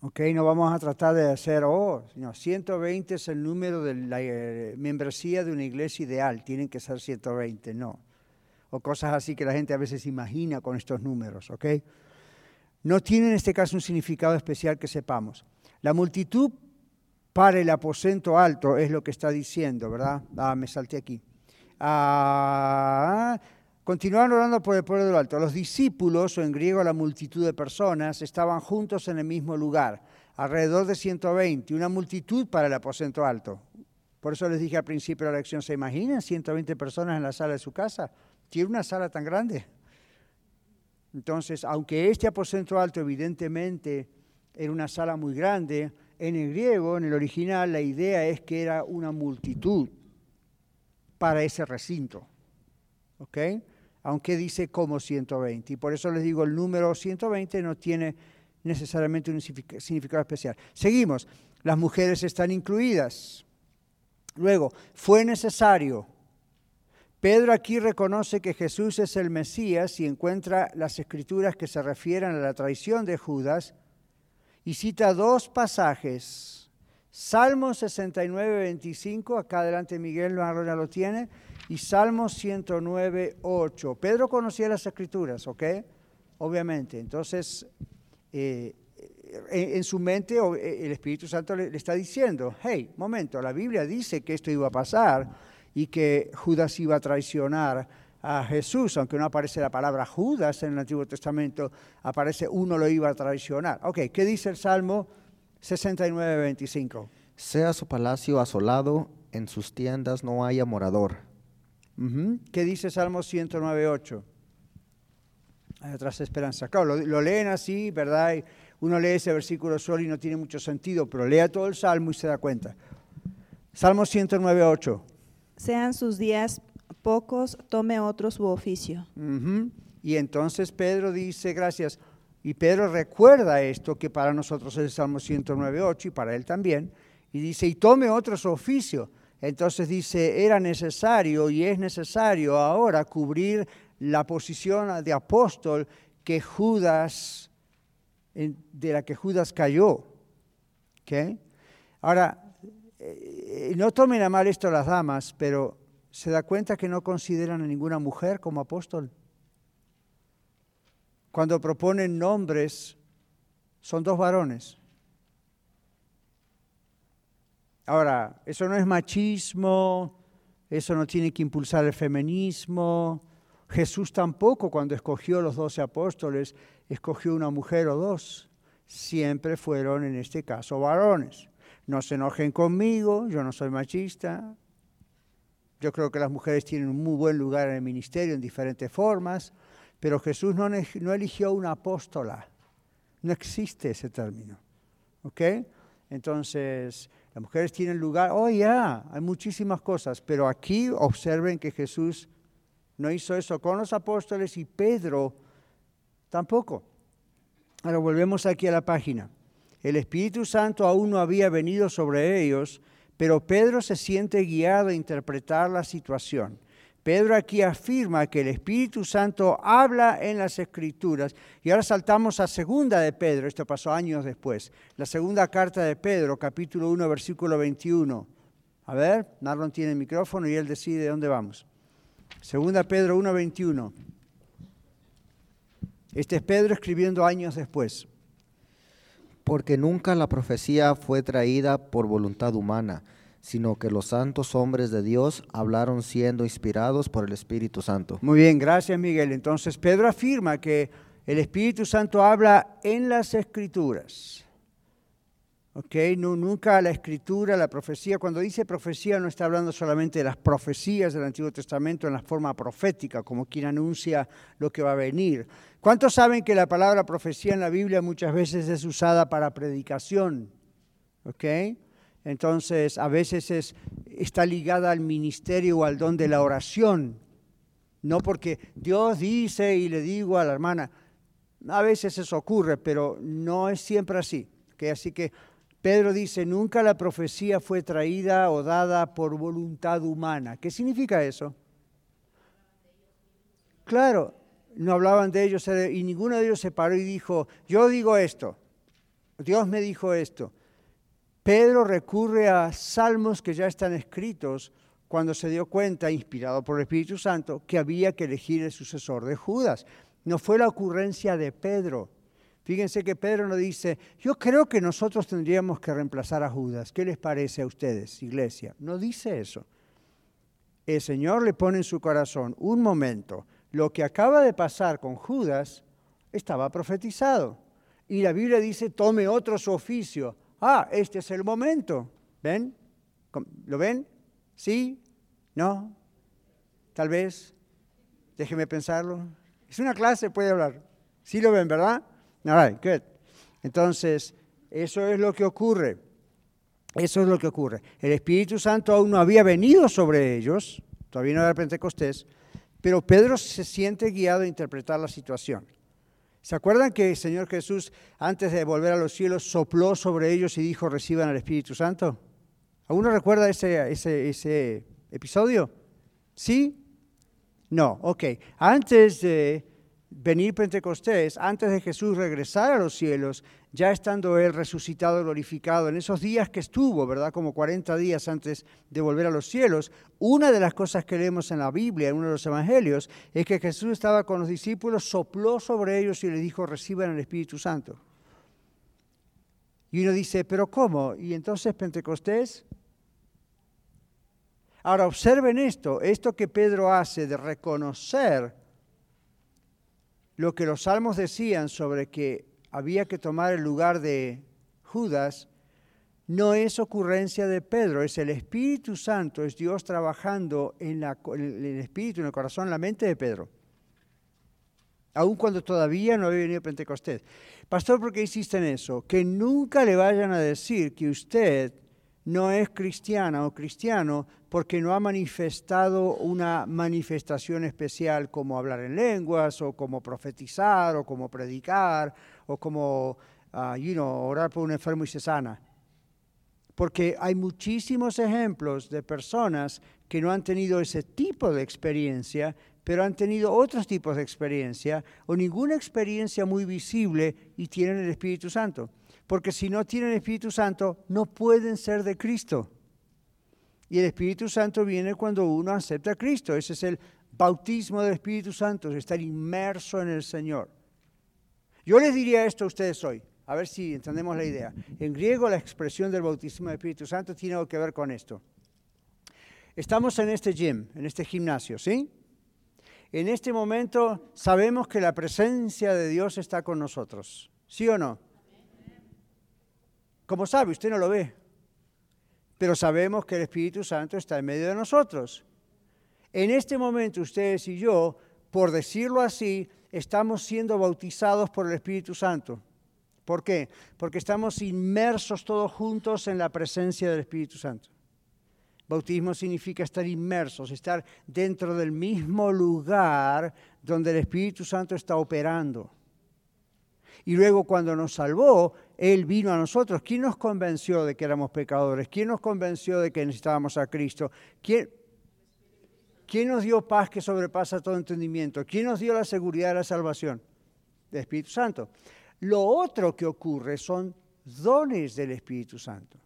Ok, no vamos a tratar de hacer, oh, no, 120 es el número de la eh, membresía de una iglesia ideal, tienen que ser 120, no. O cosas así que la gente a veces imagina con estos números, ok. No tiene en este caso un significado especial que sepamos. La multitud para el aposento alto es lo que está diciendo, ¿verdad? Ah, me salté aquí. Ah, continuaron orando por el pueblo del alto. Los discípulos, o en griego la multitud de personas, estaban juntos en el mismo lugar, alrededor de 120, una multitud para el aposento alto. Por eso les dije al principio de la lección, ¿se imaginan 120 personas en la sala de su casa? ¿Tiene una sala tan grande? Entonces, aunque este aposento alto evidentemente era una sala muy grande, en el griego, en el original, la idea es que era una multitud para ese recinto. ¿Ok? aunque dice como 120. Y por eso les digo, el número 120 no tiene necesariamente un significado especial. Seguimos, las mujeres están incluidas. Luego, fue necesario. Pedro aquí reconoce que Jesús es el Mesías y encuentra las escrituras que se refieren a la traición de Judas y cita dos pasajes. Salmo 69, 25, acá adelante Miguel ya lo tiene, y Salmo 109, 8. Pedro conocía las escrituras, ¿ok? Obviamente. Entonces, eh, en, su mente eh, el Espíritu Santo le, está diciendo, hey, momento, la Biblia dice que esto iba a pasar y que Judas iba a traicionar a Jesús, aunque no aparece la palabra Judas en el Antiguo Testamento, aparece uno lo iba a traicionar. Ok, ¿qué dice el Salmo 69, 25? Sea su palacio asolado, en sus tiendas no haya morador. ¿Qué dice Salmo 109, 8? Hay otras esperanzas. Claro, lo, leen así, ¿verdad? uno lee ese versículo solo y no tiene mucho sentido, pero lea todo el Salmo y se da cuenta. Salmo 109, 8. Sean sus días pocos, tome otro su oficio. Y entonces Pedro dice, gracias. Y Pedro recuerda esto, que para nosotros es el Salmo 109, 8 y para él también. Y dice, y tome otro su oficio. Entonces dice, era necesario y es necesario ahora cubrir la posición de apóstol que Judas, de la que Judas cayó. Ahora, eh, no tomen a mal esto las damas, pero se da cuenta que no consideran a ninguna mujer como apóstol. Cuando proponen nombres, son dos varones. Ahora, eso no es machismo, eso no tiene que impulsar el feminismo. Jesús tampoco, cuando escogió los doce apóstoles, escogió una mujer o dos. Siempre fueron, en este caso, varones. No se enojen conmigo, yo no soy machista. Yo creo que las mujeres tienen un muy buen lugar en el ministerio en diferentes formas, pero Jesús no, eligió una apóstola. No existe ese término. ¿Ok? Entonces, las mujeres tienen lugar, oh ya, hay muchísimas cosas, pero aquí observen que Jesús no hizo eso con los apóstoles y Pedro tampoco. Ahora volvemos aquí a la página. El Espíritu Santo aún no había venido sobre ellos, pero Pedro se siente guiado a interpretar la situación. Pedro aquí afirma que el Espíritu Santo habla en las Escrituras. Y ahora saltamos a segunda de Pedro, esto pasó años después. La segunda carta de Pedro, capítulo 1, versículo 21. A ver, Narlon tiene el micrófono y él decide dónde vamos. Segunda Pedro 1, 21. Este es Pedro escribiendo años después. Porque nunca la profecía fue traída por voluntad humana sino que los santos hombres de Dios hablaron siendo inspirados por el Espíritu Santo. Muy bien, gracias Miguel. Entonces Pedro afirma que el Espíritu Santo habla en las escrituras. ¿Ok? nunca la escritura, la profecía, cuando dice profecía no está hablando solamente de las profecías del Antiguo Testamento en la forma profética, como quien anuncia lo que va a venir. ¿Cuántos saben que la palabra profecía en la Biblia muchas veces es usada para predicación? ¿Ok? Entonces, a veces está ligada al ministerio o al don de la oración. No porque Dios dice y le digo a la hermana, a veces eso ocurre, pero no es siempre así. Así que Pedro dice, nunca la profecía fue traída o dada por voluntad humana. ¿Qué significa eso? Claro, no hablaban de ellos y ninguno de ellos se paró y dijo, yo digo esto, Dios me dijo esto. Pedro recurre a salmos que ya están escritos cuando se dio cuenta, inspirado por el Espíritu Santo, que había que elegir el sucesor de Judas. No fue la ocurrencia de Pedro. Fíjense que Pedro no dice, yo creo que nosotros tendríamos que reemplazar a Judas. ¿Qué les parece a ustedes, iglesia? No dice eso. El Señor le pone en su corazón, un momento, lo que acaba de pasar con Judas estaba profetizado. Y la Biblia dice, tome otro su oficio ah, este es el momento. ¿Ven? ¿Lo ven? ¿Sí? ¿No? Tal vez. Déjeme pensarlo. Es una clase, puede hablar. Sí lo ven, ¿verdad? Good. Entonces, eso es lo que ocurre. Eso es lo que ocurre. El Espíritu Santo aún no había venido sobre ellos, todavía no era Pentecostés, Pero Pedro se siente guiado a interpretar la situación. ¿Se acuerdan que el Señor Jesús, antes de volver a los cielos, sopló sobre ellos y dijo, reciban al Espíritu Santo? ¿Alguno recuerda ese, ese, ese episodio? ¿Sí? No, ok. Antes de venir Pentecostés, antes de Jesús regresar a los cielos, ya estando Él resucitado, glorificado, en esos días que estuvo, ¿verdad? Como 40 días antes de volver a los cielos, una de las cosas que leemos en la Biblia, en uno de los evangelios, es que Jesús estaba con los discípulos, sopló sobre ellos y les dijo, reciban el Espíritu Santo. Y uno dice, pero ¿cómo? ¿Y entonces Pentecostés? Ahora observen esto, esto que Pedro hace de reconocer lo que los salmos decían sobre que había que tomar el lugar de Judas, no es ocurrencia de Pedro, es el Espíritu Santo, es Dios trabajando en, el Espíritu, en el corazón, en la mente de Pedro. Aun cuando todavía no había venido Pentecostés. Pastor, ¿por qué insiste en eso? Que nunca le vayan a decir que usted no es cristiana o cristiano porque no ha manifestado una manifestación especial como hablar en lenguas o como profetizar o como predicar o como uh, you know, orar por un enfermo y se sana. Porque hay muchísimos ejemplos de personas que no han tenido ese tipo de experiencia, pero han tenido otros tipos de experiencia o ninguna experiencia muy visible y tienen el Espíritu Santo porque si no tienen Espíritu Santo, no pueden ser de Cristo. Y el Espíritu Santo viene cuando uno acepta a Cristo. Ese es el bautismo del Espíritu Santo, estar inmerso en el Señor. Yo les diría esto a ustedes hoy, a ver si entendemos la idea. En griego la expresión del bautismo del Espíritu Santo tiene algo que ver con esto. Estamos en este gym, en este gimnasio, ¿sí? En este momento sabemos que la presencia de Dios está con nosotros, ¿sí o no? Como sabe, usted no lo ve, pero sabemos que el Espíritu Santo está en medio de nosotros. En este momento ustedes y yo, por decirlo así, estamos siendo bautizados por el Espíritu Santo. ¿Por qué? Porque estamos inmersos todos juntos en la presencia del Espíritu Santo. Bautismo significa estar inmersos, estar dentro del mismo lugar donde el Espíritu Santo está operando. Y luego cuando nos salvó, Él vino a nosotros. ¿Quién nos convenció de que éramos pecadores? ¿Quién nos convenció de que necesitábamos a Cristo? ¿Quién, ¿Quién nos dio paz que sobrepasa todo entendimiento? ¿Quién nos dio la seguridad de la salvación? El Espíritu Santo. Lo otro que ocurre son dones del Espíritu Santo.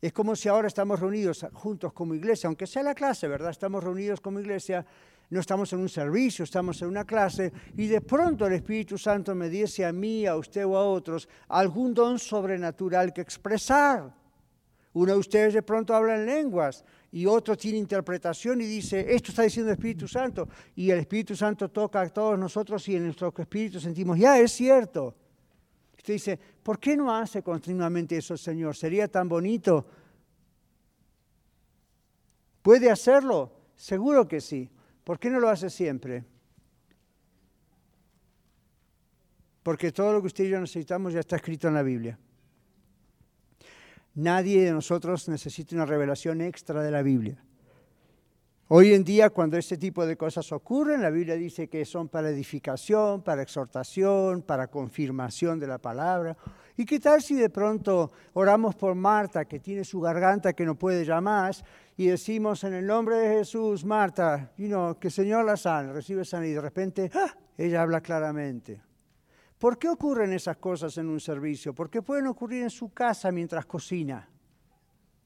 Es como si ahora estamos reunidos juntos como iglesia, aunque sea la clase, ¿verdad? Estamos reunidos como iglesia no estamos en un servicio, estamos en una clase, y de pronto el Espíritu Santo me dice a mí, a usted o a otros, algún don sobrenatural que expresar. Uno de ustedes de pronto habla en lenguas y otro tiene interpretación y dice, esto está diciendo el Espíritu Santo. Y el Espíritu Santo toca a todos nosotros y en nuestro espíritu sentimos, ya es cierto. Usted dice, ¿por qué no hace continuamente eso, Señor? Sería tan bonito. ¿Puede hacerlo? Seguro que sí. ¿Por qué no lo hace siempre? Porque todo lo que usted y yo necesitamos ya está escrito en la Biblia. Nadie de nosotros necesita una revelación extra de la Biblia. Hoy en día, cuando este tipo de cosas ocurren, la Biblia dice que son para edificación, para exhortación, para confirmación de la palabra. ¿Y qué tal si de pronto oramos por Marta, que tiene su garganta que no puede ya más, y decimos en el nombre de Jesús, Marta, you know, que el Señor la sane, recibe sanidad, y de repente ¡ah! ella habla claramente. ¿Por qué ocurren esas cosas en un servicio? ¿Por qué pueden ocurrir en su casa mientras cocina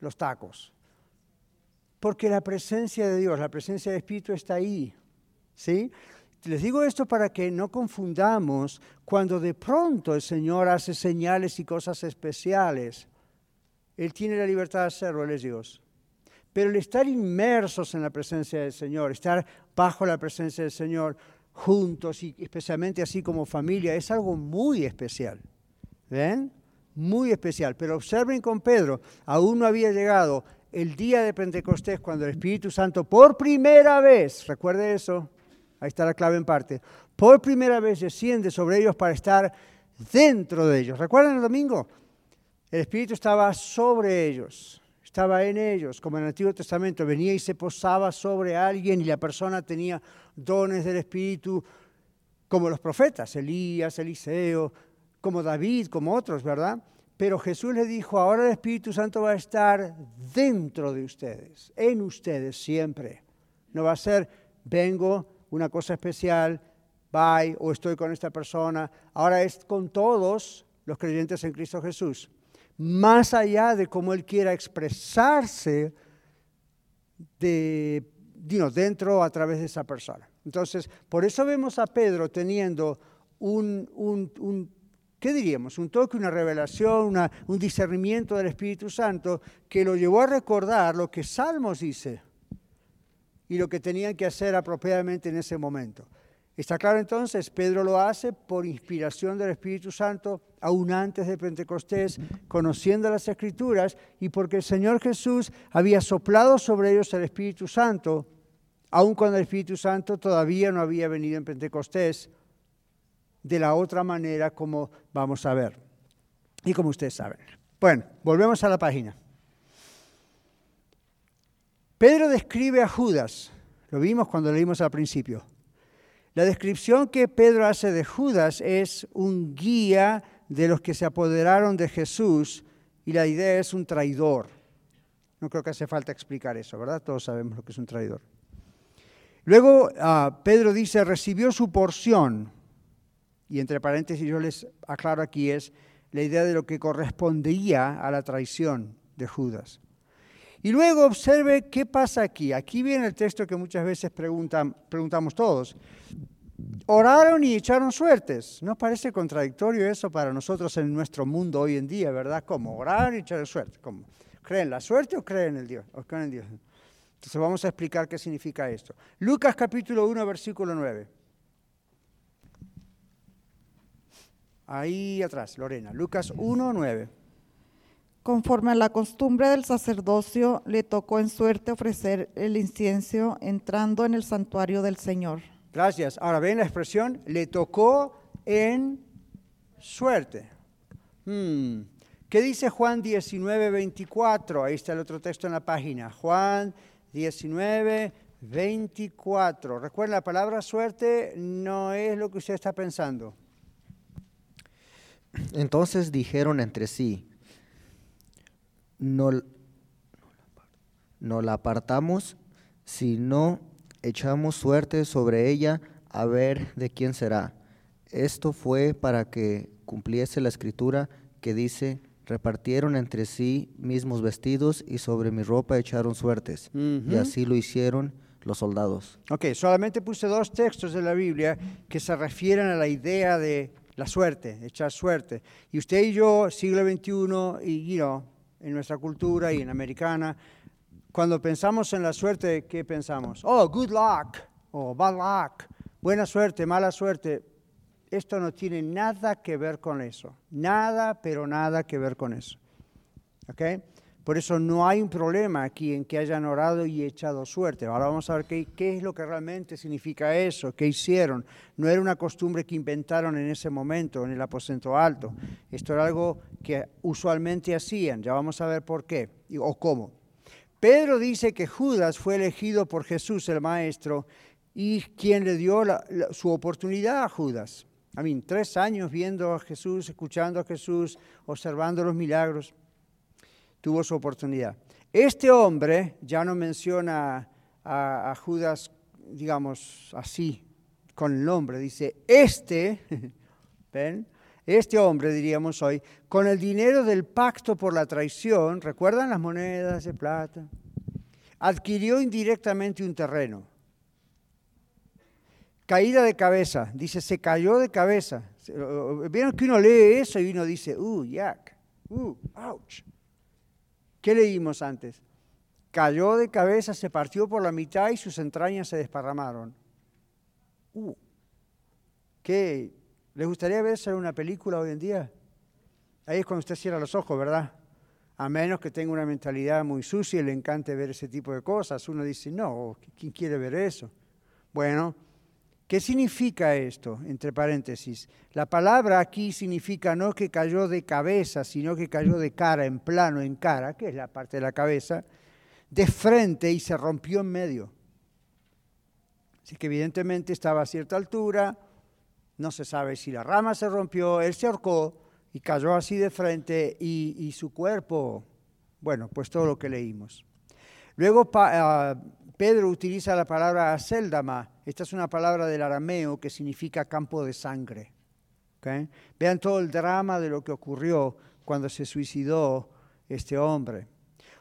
los tacos? Porque la presencia de Dios, la presencia del Espíritu está ahí. ¿Sí? Les digo esto para que no confundamos cuando de pronto el Señor hace señales y cosas especiales. Él tiene la libertad de hacerlo, Él es Dios. Pero el estar inmersos en la presencia del Señor, estar bajo la presencia del Señor, juntos y especialmente así como familia, es algo muy especial. ¿Ven? Muy especial. Pero observen con Pedro, aún no había llegado el día de Pentecostés cuando el Espíritu Santo por primera vez, recuerde eso, ahí está la clave en parte, por primera vez desciende sobre ellos para estar dentro de ellos. ¿Recuerdan el domingo? El Espíritu estaba sobre ellos estaba en ellos, como en el Antiguo Testamento, venía y se posaba sobre alguien y la persona tenía dones del Espíritu, como los profetas, Elías, Eliseo, como David, como otros, ¿verdad? Pero Jesús le dijo, ahora el Espíritu Santo va a estar dentro de ustedes, en ustedes siempre. No va a ser, vengo, una cosa especial, bye, o estoy con esta persona. Ahora es con todos los creyentes en Cristo Jesús. Más allá de cómo Él quiera expresarse de, dentro a través de esa persona. Entonces, por eso vemos a Pedro teniendo un, un, ¿qué diríamos? Un toque, una revelación, un discernimiento del Espíritu Santo que lo llevó a recordar lo que Salmos dice y lo que tenían que hacer apropiadamente en ese momento. Está claro entonces, Pedro lo hace por inspiración del Espíritu Santo, aún antes de Pentecostés, conociendo las Escrituras y porque el Señor Jesús había soplado sobre ellos el Espíritu Santo, aun cuando el Espíritu Santo todavía no había venido en Pentecostés, de la otra manera como vamos a ver. Y como ustedes saben. Bueno, volvemos a la página. Pedro describe a Judas, lo vimos cuando leímos al principio la descripción que Pedro hace de Judas es un guía de los que se apoderaron de Jesús y la idea es un traidor. No creo que hace falta explicar eso, ¿verdad? Todos sabemos lo que es un traidor. Luego ah, Pedro dice, recibió su porción. Y entre paréntesis yo les aclaro aquí es la idea de lo que correspondía a la traición de Judas. Y luego observe qué pasa aquí. Aquí viene el texto que muchas veces preguntan, preguntamos todos. Oraron y echaron suertes. ¿No parece contradictorio eso para nosotros en nuestro mundo hoy en día, verdad? ¿Cómo? Oraron y echaron suerte. ¿Cómo? ¿Creen la suerte o creen en el Dios? ¿O creen en Dios? Entonces vamos a explicar qué significa esto. Lucas capítulo 1, versículo 9. Ahí atrás, Lorena. Lucas 1, 9. Conforme a la costumbre del sacerdocio, le tocó en suerte ofrecer el incienso entrando en el santuario del Señor. Gracias. Ahora ven la expresión, le tocó en suerte. Hmm. ¿Qué dice Juan 19, 24? Ahí está el otro texto en la página. Juan 19, 24. Recuerden, la palabra suerte no es lo que usted está pensando. Entonces dijeron entre sí, no, no la apartamos si no echamos suerte sobre ella a ver de quién será. Esto fue para que cumpliese la escritura que dice, repartieron entre sí mismos vestidos y sobre mi ropa echaron suertes. Y así lo hicieron los soldados. Ok, solamente puse dos textos de la Biblia que se refieren a la idea de la suerte, echar suerte. Y usted y yo, siglo XXI, y you en nuestra cultura y en americana, cuando pensamos en la suerte, ¿qué pensamos? Oh, good luck, o bad luck, buena suerte, mala suerte. Esto no tiene nada que ver con eso. Nada, pero nada que ver con eso. ¿Ok? Por eso no hay un problema aquí en que hayan orado y echado suerte. Ahora vamos a ver qué, es lo que realmente significa eso, qué hicieron. No era una costumbre que inventaron en ese momento, en el aposento alto. Esto era algo que usualmente hacían. Ya vamos a ver por qué o cómo. Pedro dice que Judas fue elegido por Jesús, el Maestro, y quien le dio su oportunidad a Judas. A mí, tres años viendo a Jesús, escuchando a Jesús, observando los milagros tuvo su oportunidad. Este hombre ya no menciona a, Judas, digamos así, con el nombre, dice, este, *laughs* ¿ven? Este hombre, diríamos hoy, con el dinero del pacto por la traición, ¿recuerdan las monedas de plata? Adquirió indirectamente un terreno. Caída de cabeza, dice, se cayó de cabeza. Vieron que uno lee eso y uno dice, uh, yak, uh, ouch. ¿Qué leímos antes? Cayó de cabeza, se partió por la mitad y sus entrañas se desparramaron. Uh, ¿Qué? ¿Les gustaría verse una película hoy en día? Ahí es cuando usted cierra los ojos, ¿verdad? A menos que tenga una mentalidad muy sucia y le encante ver ese tipo de cosas. Uno dice, no, ¿quién quiere ver eso? Bueno, ¿Qué significa esto? Entre paréntesis. La palabra aquí significa no que cayó de cabeza, sino que cayó de cara, en plano, en cara, que es la parte de la cabeza, de frente y se rompió en medio. Así que evidentemente estaba a cierta altura, no se sabe si la rama se rompió, él se ahorcó y cayó así de frente y, su cuerpo, bueno, pues todo lo que leímos. Luego pa, uh, Pedro utiliza la palabra aseldama. Esta es una palabra del arameo que significa campo de sangre. Vean todo el drama de lo que ocurrió cuando se suicidó este hombre.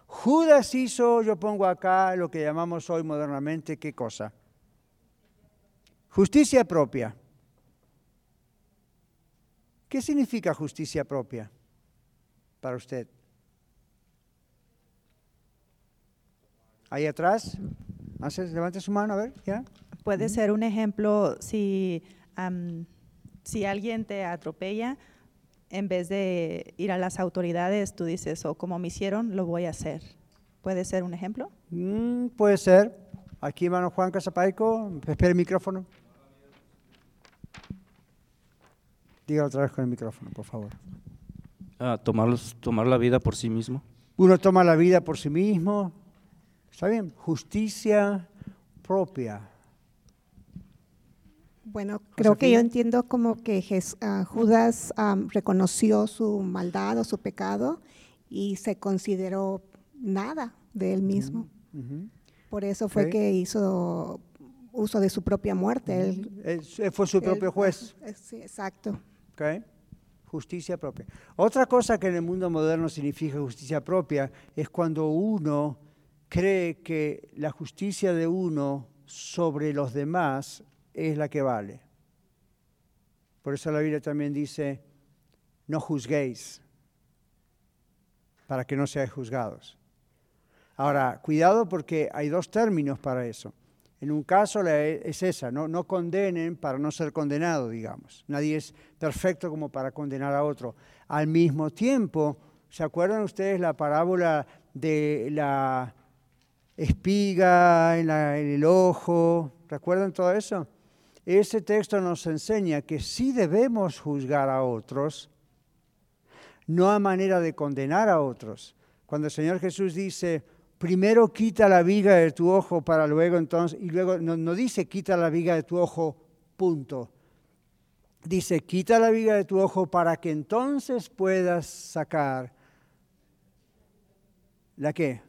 Judas hizo, yo pongo acá lo que llamamos hoy modernamente, ¿qué cosa? Justicia propia. ¿Qué significa justicia propia para usted? Ahí atrás. Haces, levante su mano, a ver, ¿ya? Puede ser un ejemplo si, um, si alguien te atropella, en vez de ir a las autoridades, tú dices, o oh, como me hicieron, lo voy a hacer. ¿Puede ser un ejemplo? Mm, puede ser. Aquí, hermano Juan Casapaico, espera el micrófono. Dígalo otra vez con el micrófono, por favor. Ah, tomar, tomar la vida por sí mismo. Uno toma la vida por sí mismo, ¿Está bien? Justicia propia. Bueno, creo que yo entiendo como que uh, Judas um, reconoció su maldad o su pecado y se consideró nada de él mismo. Uh -huh. Por eso fue okay. que hizo uso de su propia muerte. Él, él fue su propio juez. Sí, exacto. Okay. Justicia propia. Otra cosa que en el mundo moderno significa justicia propia es cuando uno cree que la justicia de uno sobre los demás es la que vale. Por eso la Biblia también dice, no juzguéis para que no seáis juzgados. Ahora, cuidado porque hay dos términos para eso. En un caso es esa, ¿no? no condenen para no ser condenado, digamos. Nadie es perfecto como para condenar a otro. Al mismo tiempo, ¿se acuerdan ustedes la parábola de la espiga en, el ojo. ¿Recuerdan todo eso? Ese texto nos enseña que sí debemos juzgar a otros, no a manera de condenar a otros. Cuando el Señor Jesús dice, primero quita la viga de tu ojo para luego entonces, y luego no, no dice quita la viga de tu ojo, punto. Dice, quita la viga de tu ojo para que entonces puedas sacar la qué?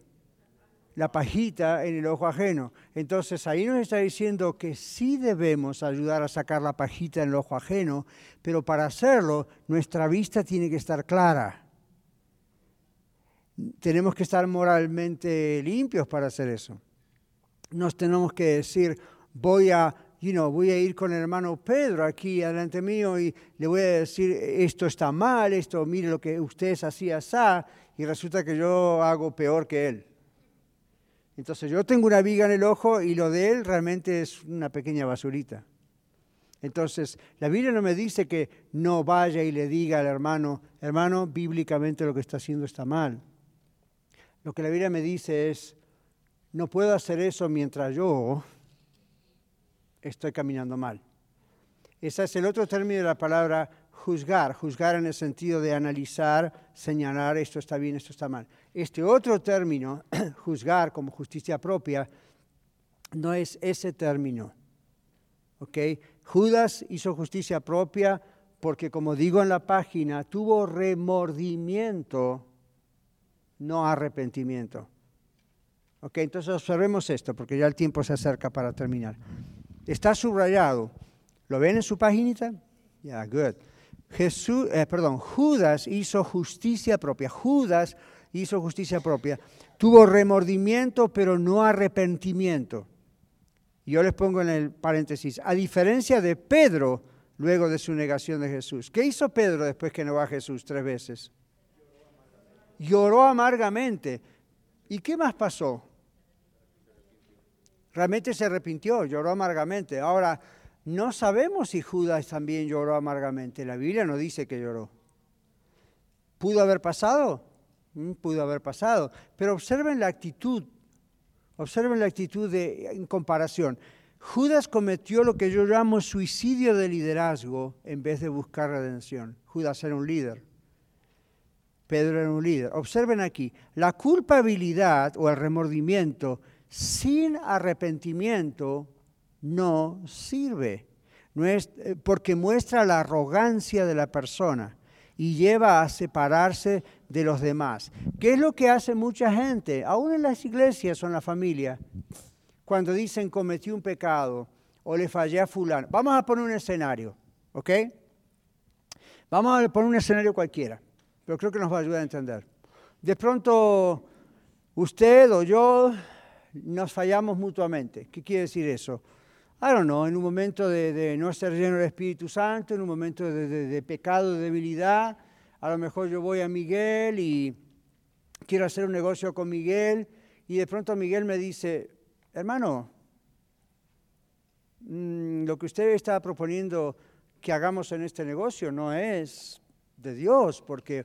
La pajita en el ojo ajeno. Entonces ahí nos está diciendo que sí debemos ayudar a sacar la pajita en el ojo ajeno, pero para hacerlo nuestra vista tiene que estar clara. Tenemos que estar moralmente limpios para hacer eso. Nos tenemos que decir, voy a, voy a ir con el hermano Pedro aquí delante mío y le voy a decir, esto está mal, esto, mire lo que ustedes hacían, y resulta que yo hago peor que él. Entonces yo tengo una viga en el ojo y lo de él realmente es una pequeña basurita. Entonces, la Biblia no me dice que no vaya y le diga al hermano, hermano, bíblicamente lo que está haciendo está mal. Lo que la Biblia me dice es, no puedo hacer eso mientras yo estoy caminando mal. Ese es el otro término de la palabra juzgar, juzgar en el sentido de analizar, señalar esto está bien, esto está mal. Este otro término, *clears throat* juzgar como justicia propia, no es ese término. ¿okay? Judas hizo justicia propia porque, como digo en la página, tuvo remordimiento, no arrepentimiento. ¿Okay? Entonces observemos esto, porque ya el tiempo se acerca para terminar. Está subrayado. ¿Lo ven en su paginita? Yeah, good. Jesús, eh, perdón, Judas hizo justicia propia. Judas hizo justicia propia. Tuvo remordimiento, pero no arrepentimiento. Yo les pongo en el paréntesis, a diferencia de Pedro, luego de su negación de Jesús. ¿Qué hizo Pedro después que negó a Jesús tres veces? Lloró amargamente. ¿Y qué más pasó? Realmente se arrepintió, lloró amargamente. Ahora, no sabemos si Judas también lloró amargamente. La Biblia no dice que lloró. ¿Pudo haber pasado? Mm, pudo haber pasado. Pero observen la actitud. Observen la actitud en comparación. Judas cometió lo que yo llamo suicidio de liderazgo en vez de buscar redención. Judas era un líder. Pedro era un líder. Observen aquí, la culpabilidad o el remordimiento sin arrepentimiento no sirve, eh, porque muestra la arrogancia de la persona y lleva a separarse de los demás. ¿Qué es lo que hace mucha gente, aún en las iglesias o en la familia, cuando dicen cometí un pecado o le fallé a fulano? Vamos a poner un escenario, ¿ok? Vamos a poner un escenario cualquiera pero creo que nos va a ayudar a entender. De pronto, usted o yo nos fallamos mutuamente. ¿Qué quiere decir eso? I don't know, en un momento de, no ser lleno del Espíritu Santo, en un momento de, de, pecado, de debilidad, a lo mejor yo voy a Miguel y quiero hacer un negocio con Miguel y de pronto Miguel me dice, hermano, mm, lo que usted está proponiendo que hagamos en este negocio no es de Dios, porque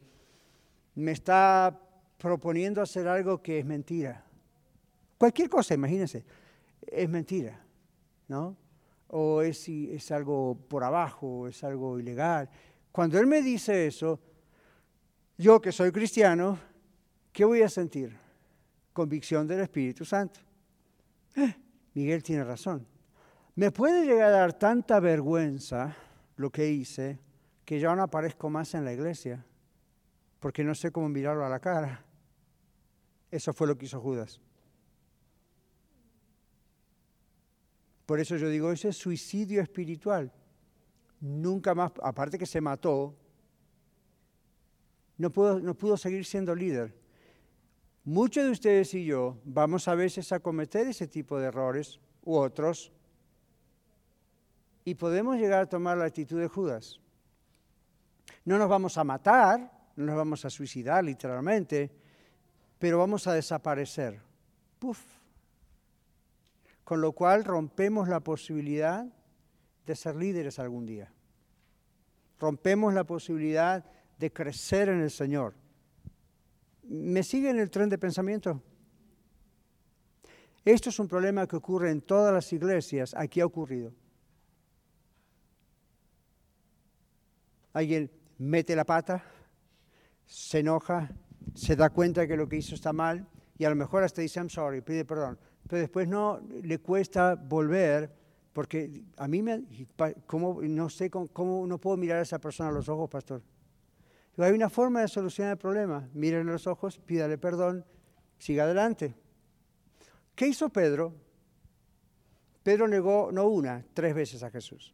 me está proponiendo hacer algo que es mentira. Cualquier cosa, imagínense, es mentira, ¿no? O es, es algo por abajo, es algo ilegal. Cuando Él me dice eso, yo que soy cristiano, ¿qué voy a sentir? Convicción del Espíritu Santo. Eh, Miguel tiene razón. Me puede llegar a dar tanta vergüenza lo que hice que ya no aparezco más en la iglesia porque no sé cómo mirarlo a la cara. Eso fue lo que hizo Judas. Por eso yo digo, ese es suicidio espiritual. Nunca más, aparte que se mató, no pudo, no pudo seguir siendo líder. Muchos de ustedes y yo vamos a veces a cometer ese tipo de errores u otros y podemos llegar a tomar la actitud de Judas. No nos vamos a matar, no nos vamos a suicidar literalmente, pero vamos a desaparecer. Puf. Con lo cual rompemos la posibilidad de ser líderes algún día. Rompemos la posibilidad de crecer en el Señor. ¿Me siguen el tren de pensamiento? Esto es un problema que ocurre en todas las iglesias. Aquí ha ocurrido. Alguien mete la pata, se enoja, se da cuenta que lo que hizo está mal y a lo mejor hasta dice I'm sorry, pide perdón. Pero después no le cuesta volver porque a mí me, ¿cómo, no sé cómo, no puedo mirar a esa persona a los ojos, pastor. hay una forma de solucionar el problema. Miren los ojos, pídale perdón, siga adelante. ¿Qué hizo Pedro? Pedro negó no una, tres veces a Jesús.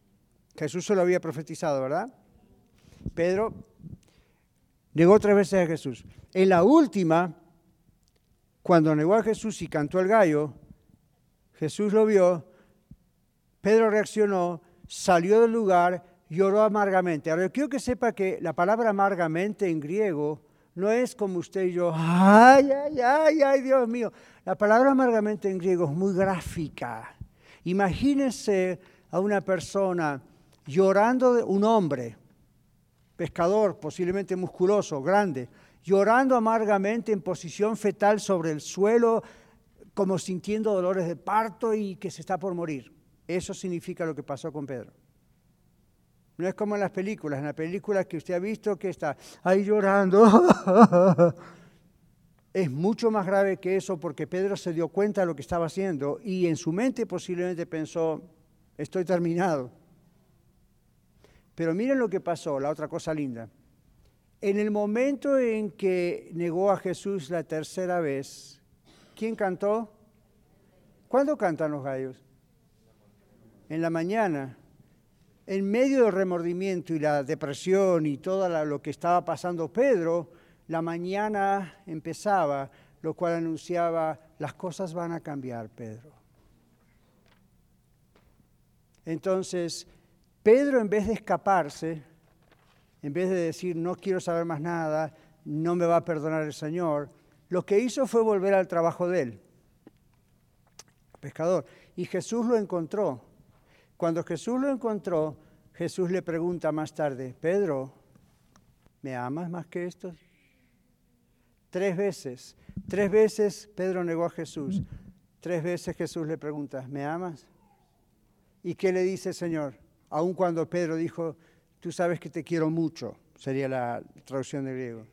Jesús se lo había profetizado, ¿verdad? Pedro negó tres veces a Jesús. En la última, cuando negó a Jesús y cantó el gallo, Jesús lo vio, Pedro reaccionó, salió del lugar, lloró amargamente. Ahora, yo quiero que sepa que la palabra amargamente en griego no es como usted y yo, ay, ay, ay, ay, Dios mío. La palabra amargamente en griego es muy gráfica. Imagínese a una persona llorando, un hombre, pescador, posiblemente musculoso, grande, llorando amargamente en posición fetal sobre el suelo, como sintiendo dolores de parto y que se está por morir. Eso significa lo que pasó con Pedro. No es como en las películas, en las películas que usted ha visto que está ahí llorando. *laughs* es mucho más grave que eso porque Pedro se dio cuenta de lo que estaba haciendo y en su mente posiblemente pensó, estoy terminado. Pero miren lo que pasó, la otra cosa linda. En el momento en que negó a Jesús la tercera vez, ¿quién cantó? ¿Cuándo cantan los gallos? En la mañana. En medio del remordimiento y la depresión y todo lo que estaba pasando Pedro, la mañana empezaba, lo cual anunciaba, las cosas van a cambiar, Pedro. Entonces, Pedro, en vez de escaparse, en vez de decir, no quiero saber más nada, no me va a perdonar el Señor, lo que hizo fue volver al trabajo de él, pescador. Y Jesús lo encontró. Cuando Jesús lo encontró, Jesús le pregunta más tarde, Pedro, ¿me amas más que esto? Tres veces, tres veces Pedro negó a Jesús. Tres veces Jesús le pregunta, ¿me amas? ¿Y qué le dice el Señor? Aun cuando Pedro dijo, tú sabes que te quiero mucho, sería la traducción de griego.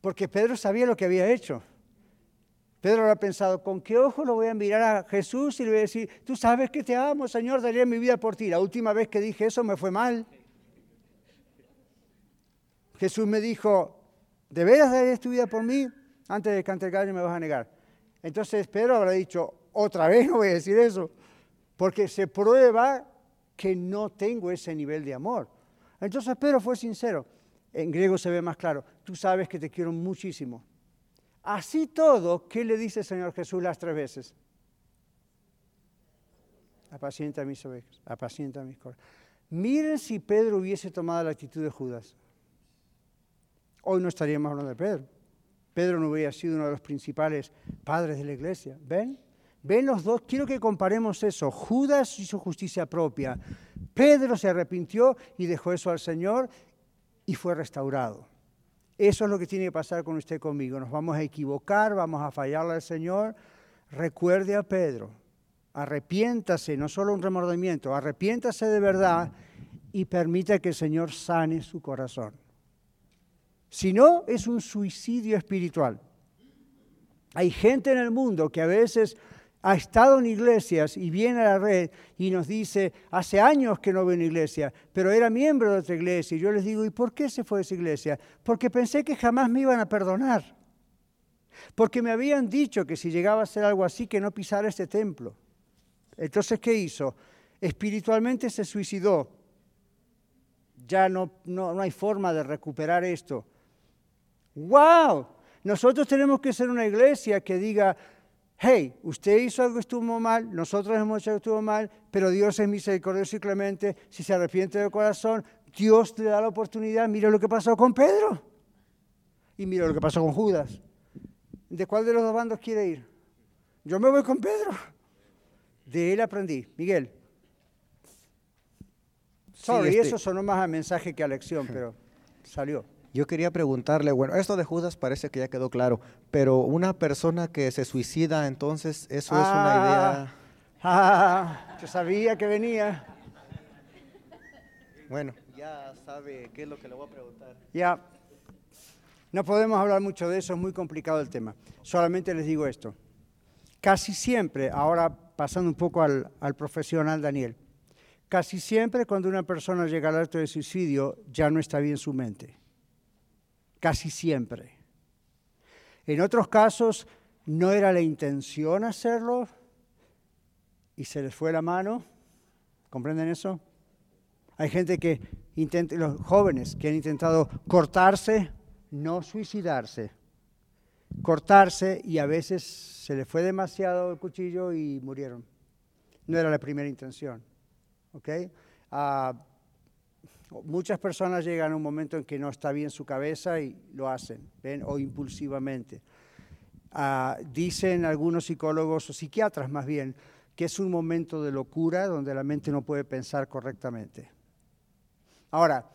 Porque Pedro sabía lo que había hecho. Pedro habrá pensado, ¿con qué ojo lo voy a mirar a Jesús y le voy a decir, tú sabes que te amo, Señor, daría mi vida por ti? La última vez que dije eso me fue mal. Jesús me dijo, ¿de veras darías tu vida por mí? Antes de cantar el gallo me vas a negar. Entonces Pedro habrá dicho, otra vez no voy a decir eso, porque se prueba que no tengo ese nivel de amor. Entonces Pedro fue sincero. En griego se ve más claro, tú sabes que te quiero muchísimo. Así todo, ¿qué le dice el Señor Jesús las tres veces? Apacienta mis ovejas, apacienta mis corazones. Miren si Pedro hubiese tomado la actitud de Judas. Hoy no estaríamos hablando de Pedro. Pedro no hubiera sido uno de los principales padres de la iglesia. ¿Ven? ¿Ven los dos? Quiero que comparemos eso. Judas hizo justicia propia. Pedro se arrepintió y dejó eso al Señor y fue restaurado. Eso es lo que tiene que pasar con usted conmigo. Nos vamos a equivocar, vamos a fallarle al Señor. Recuerde a Pedro, arrepiéntase, no solo un remordimiento, arrepiéntase de verdad y permita que el Señor sane su corazón. Si no, es un suicidio espiritual. Hay gente en el mundo que a veces ha estado en iglesias y viene a la red y nos dice, hace años que no veo una iglesia, pero era miembro de otra iglesia. Y yo les digo, ¿y por qué se fue de esa iglesia? Porque pensé que jamás me iban a perdonar. Porque me habían dicho que si llegaba a ser algo así, que no pisara este templo. Entonces, ¿qué hizo? Espiritualmente se suicidó. Ya no, no, no hay forma de recuperar esto. ¡Wow! Nosotros tenemos que ser una iglesia que diga, hey, usted hizo algo que estuvo mal, nosotros hemos hecho algo que estuvo mal, pero Dios es misericordioso y clemente, si se arrepiente de corazón, Dios le da la oportunidad, mira lo que pasó con Pedro y mira lo que pasó con Judas. ¿De cuál de los dos bandos quiere ir? Yo me voy con Pedro. De él aprendí. Miguel. Sorry, este- eso sonó más a mensaje que a lección, *laughs* pero salió. Yo quería preguntarle, bueno, esto de Judas parece que ya quedó claro, pero una persona que se suicida, entonces eso es una idea. Ah, yo sabía que venía. Bueno, ya sabe qué es lo que le voy a preguntar. Ya, no podemos hablar mucho de eso, es muy complicado el tema. Solamente les digo esto. Casi siempre, ahora pasando un poco al, al profesional Daniel, casi siempre cuando una persona llega al acto de suicidio ya no está bien su mente. Casi siempre. En otros casos no era la intención hacerlo y se les fue la mano. ¿Comprenden eso? Hay gente que intenta, los jóvenes que han intentado cortarse, no suicidarse, cortarse y a veces se les fue demasiado el cuchillo y murieron. No era la primera intención. ¿ok? Ah, muchas personas llegan a un momento en que no está bien su cabeza y lo hacen, ¿ven? O impulsivamente. Ah, dicen algunos psicólogos o psiquiatras más bien que es un momento de locura donde la mente no puede pensar correctamente. Ahora,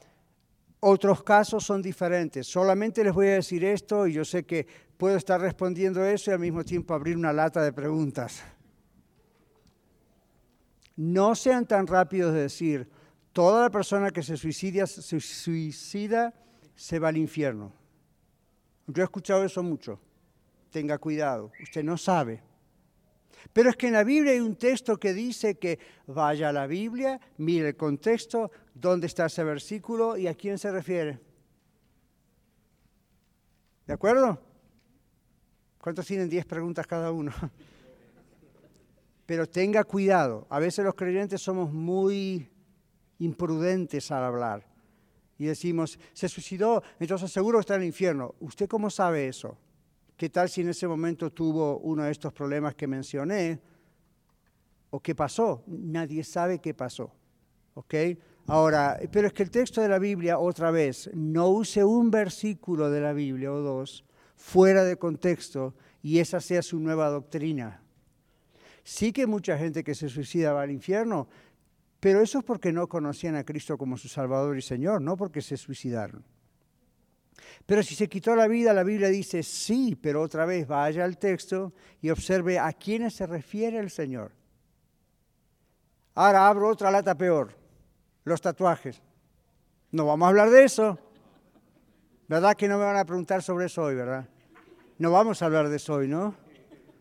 otros casos son diferentes. Solamente les voy a decir esto y yo sé que puedo estar respondiendo eso y al mismo tiempo abrir una lata de preguntas. No sean tan rápidos de decir, toda la persona que se suicida, se suicida se va al infierno. Yo he escuchado eso mucho. Tenga cuidado, usted no sabe. Pero es que en la Biblia hay un texto que dice que vaya a la Biblia, mire el contexto, dónde está ese versículo y a quién se refiere. ¿De acuerdo? ¿Cuántos tienen 10 preguntas cada uno? *laughs* Pero tenga cuidado. A veces los creyentes somos muy imprudentes al hablar. Y decimos, se suicidó, entonces seguro está en el infierno. ¿Usted cómo sabe eso? ¿Qué tal si en ese momento tuvo uno de estos problemas que mencioné? ¿O qué pasó? Nadie sabe qué pasó. ¿Ok? Ahora, pero es que el texto de la Biblia, otra vez, no use un versículo de la Biblia o dos fuera de contexto y esa sea su nueva doctrina. Sí que mucha gente que se suicida va al infierno, pero eso es porque no conocían a Cristo como su Salvador y Señor, no porque se suicidaron. Pero si se quitó la vida, la Biblia dice sí, pero otra vez vaya al texto y observe a quiénes se refiere el Señor. Ahora abro otra lata peor, los tatuajes. No vamos a hablar de eso. ¿Verdad que no me van a preguntar sobre eso hoy, verdad? No vamos a hablar de eso hoy, ¿no?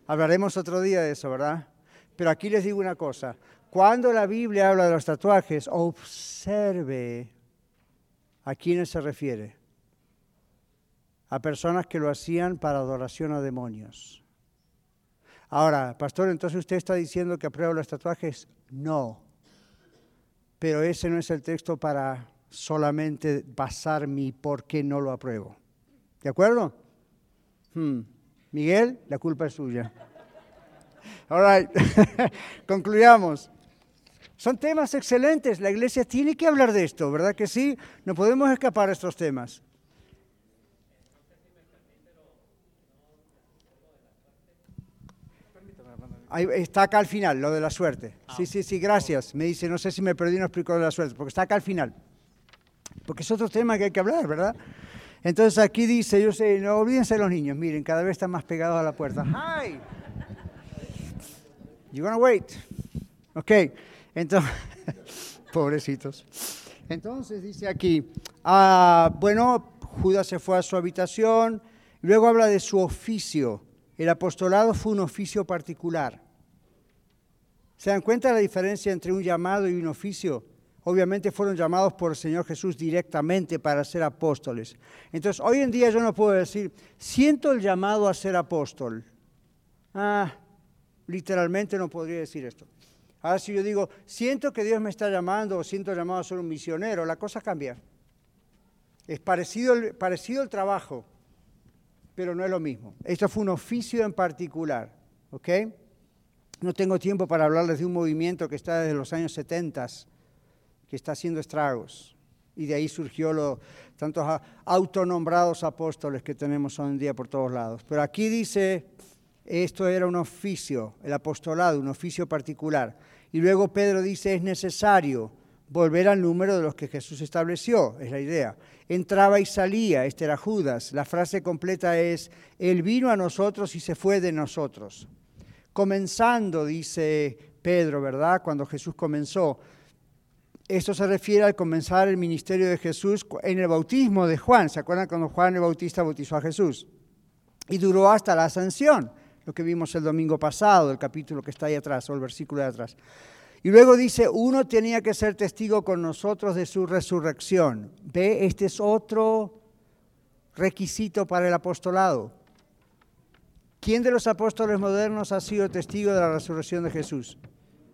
Hablaremos otro día de eso, ¿verdad? Pero aquí les digo una cosa. Cuando la Biblia habla de los tatuajes, observe a quiénes se refiere. A personas que lo hacían para adoración a demonios. Ahora, pastor, entonces usted está diciendo que aprueba los tatuajes. No. Pero ese no es el texto para solamente basar mi por qué no lo apruebo. ¿De acuerdo? Hmm. Miguel, la culpa es suya. All right. *laughs* Concluyamos. Son temas excelentes. La iglesia tiene que hablar de esto, ¿verdad que sí? No podemos escapar a estos temas. Ahí está acá al final, lo de la suerte. Sí, sí, sí, gracias. Me dice, no sé si me perdí, no explico lo de la suerte, porque está acá al final. Porque es otro tema que hay que hablar, ¿verdad? Entonces aquí dice, yo sé, no olvídense los niños, miren, cada vez están más pegados a la puerta. Hi. You gonna wait. Ok, entonces, *laughs* pobrecitos. Entonces dice aquí, ah, bueno, Judas se fue a su habitación, luego habla de su oficio. El apostolado fue un oficio particular. ¿Se dan cuenta la diferencia entre un llamado y un oficio? Obviamente fueron llamados por el Señor Jesús directamente para ser apóstoles. Entonces, hoy en día yo no puedo decir, siento el llamado a ser apóstol. Ah, literalmente no podría decir esto. Ahora si yo digo, siento que Dios me está llamando o siento llamado a ser un misionero, la cosa cambia. Es parecido parecido el trabajo, pero no es lo mismo. Esto fue un oficio en particular, ¿ok? No tengo tiempo para hablarles de un movimiento que está desde los años 70, que está haciendo estragos. Y de ahí surgió los tantos autonombrados apóstoles que tenemos hoy en día por todos lados. Pero aquí dice, esto era un oficio, el apostolado, un oficio particular. Y luego Pedro dice, es necesario volver al número de los que Jesús estableció, es la idea. Entraba y salía, este era Judas. La frase completa es, Él vino a nosotros y se fue de nosotros. Comenzando, dice Pedro, ¿verdad? Cuando Jesús comenzó. Esto se refiere al comenzar el ministerio de Jesús en el bautismo de Juan. ¿Se acuerdan cuando Juan el Bautista bautizó a Jesús? Y duró hasta la ascensión, que vimos el domingo pasado, el capítulo que está ahí atrás, o el versículo de atrás. Y luego dice, uno tenía que ser testigo con nosotros de su resurrección. Ve, este es otro requisito para el apostolado. ¿Quién de los apóstoles modernos ha sido testigo de la resurrección de Jesús?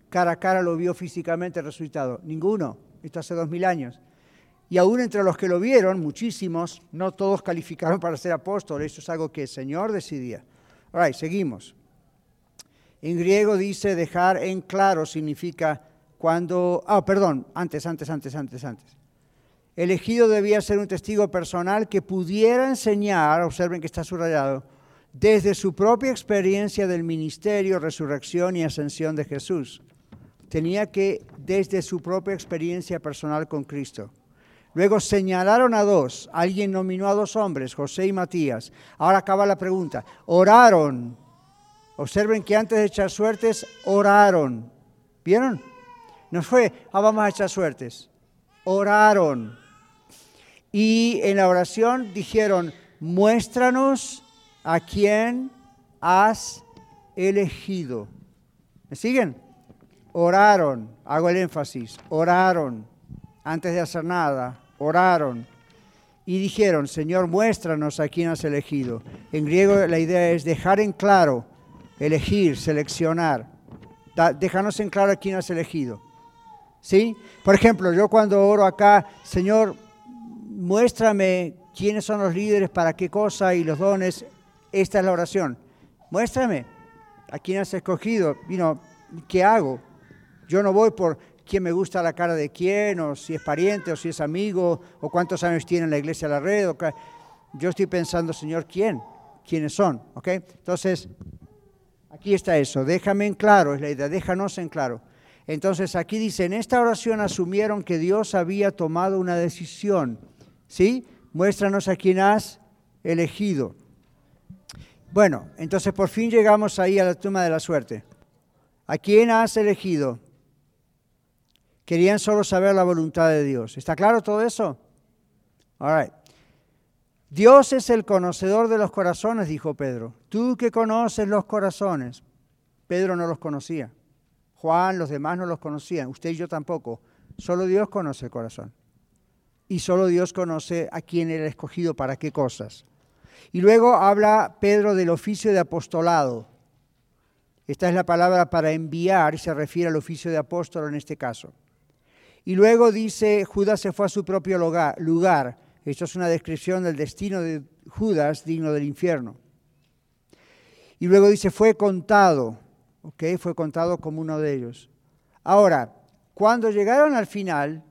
Cara a cara lo vio físicamente resucitado. Ninguno. Esto hace dos mil años. Y aún entre los que lo vieron, muchísimos, no todos calificaron para ser apóstoles. Eso es algo que el Señor decidía. Ahora, seguimos. En griego dice dejar en claro significa cuando, ah, perdón, antes, antes, antes, antes, antes. Elegido debía ser un testigo personal que pudiera enseñar, observen que está subrayado, desde su propia experiencia del ministerio, resurrección y ascensión de Jesús. Tenía que, desde su propia experiencia personal con Cristo. Luego señalaron a dos, alguien nominó a dos hombres, José y Matías. Ahora acaba la pregunta. Oraron Observen que antes de echar suertes, oraron. ¿Vieron? No fue, ah, vamos a echar suertes. Oraron. Y en la oración dijeron, muéstranos a quién has elegido. ¿Me siguen? Oraron, hago el énfasis, oraron, antes de hacer nada, oraron. Y dijeron, Señor, muéstranos a quién has elegido. En griego la idea es dejar en claro elegir, seleccionar. déjanos en claro a quién has elegido. ¿Sí? Por ejemplo, yo cuando oro acá, Señor, muéstrame quiénes son los líderes, para qué cosa y los dones. Esta es la oración. Muéstrame a quién has escogido. ¿Qué hago? Yo no voy por quién me gusta la cara de quién, o si es pariente, o si es amigo, o cuántos años tiene en la iglesia la red. Yo estoy pensando, Señor, ¿quién? ¿Quiénes son? ¿Ok? Entonces, Aquí está eso, déjame en claro, es la idea, déjanos en claro. Entonces aquí dice, en esta oración asumieron que Dios había tomado una decisión. ¿Sí? Muéstranos a quién has elegido. Bueno, entonces por fin llegamos ahí a la tumba de la suerte. ¿A quién has elegido? Querían solo saber la voluntad de Dios. ¿Está claro todo eso? All. Dios es el conocedor de los corazones, dijo Pedro. Tú que conoces los corazones. Pedro no los conocía. Juan, los demás no los conocían. Usted y yo tampoco. Solo Dios conoce el corazón. Y solo Dios conoce a quién era escogido para qué cosas. Y luego habla Pedro del oficio de apostolado. Esta es la palabra para enviar y se refiere al oficio de apóstol en este caso. Y luego dice, Judas se fue a su propio lugar. Esto es una descripción del destino de Judas digno del infierno. Y luego dice, fue contado, ¿ok? Fue contado como uno de ellos. Ahora, cuando llegaron al final,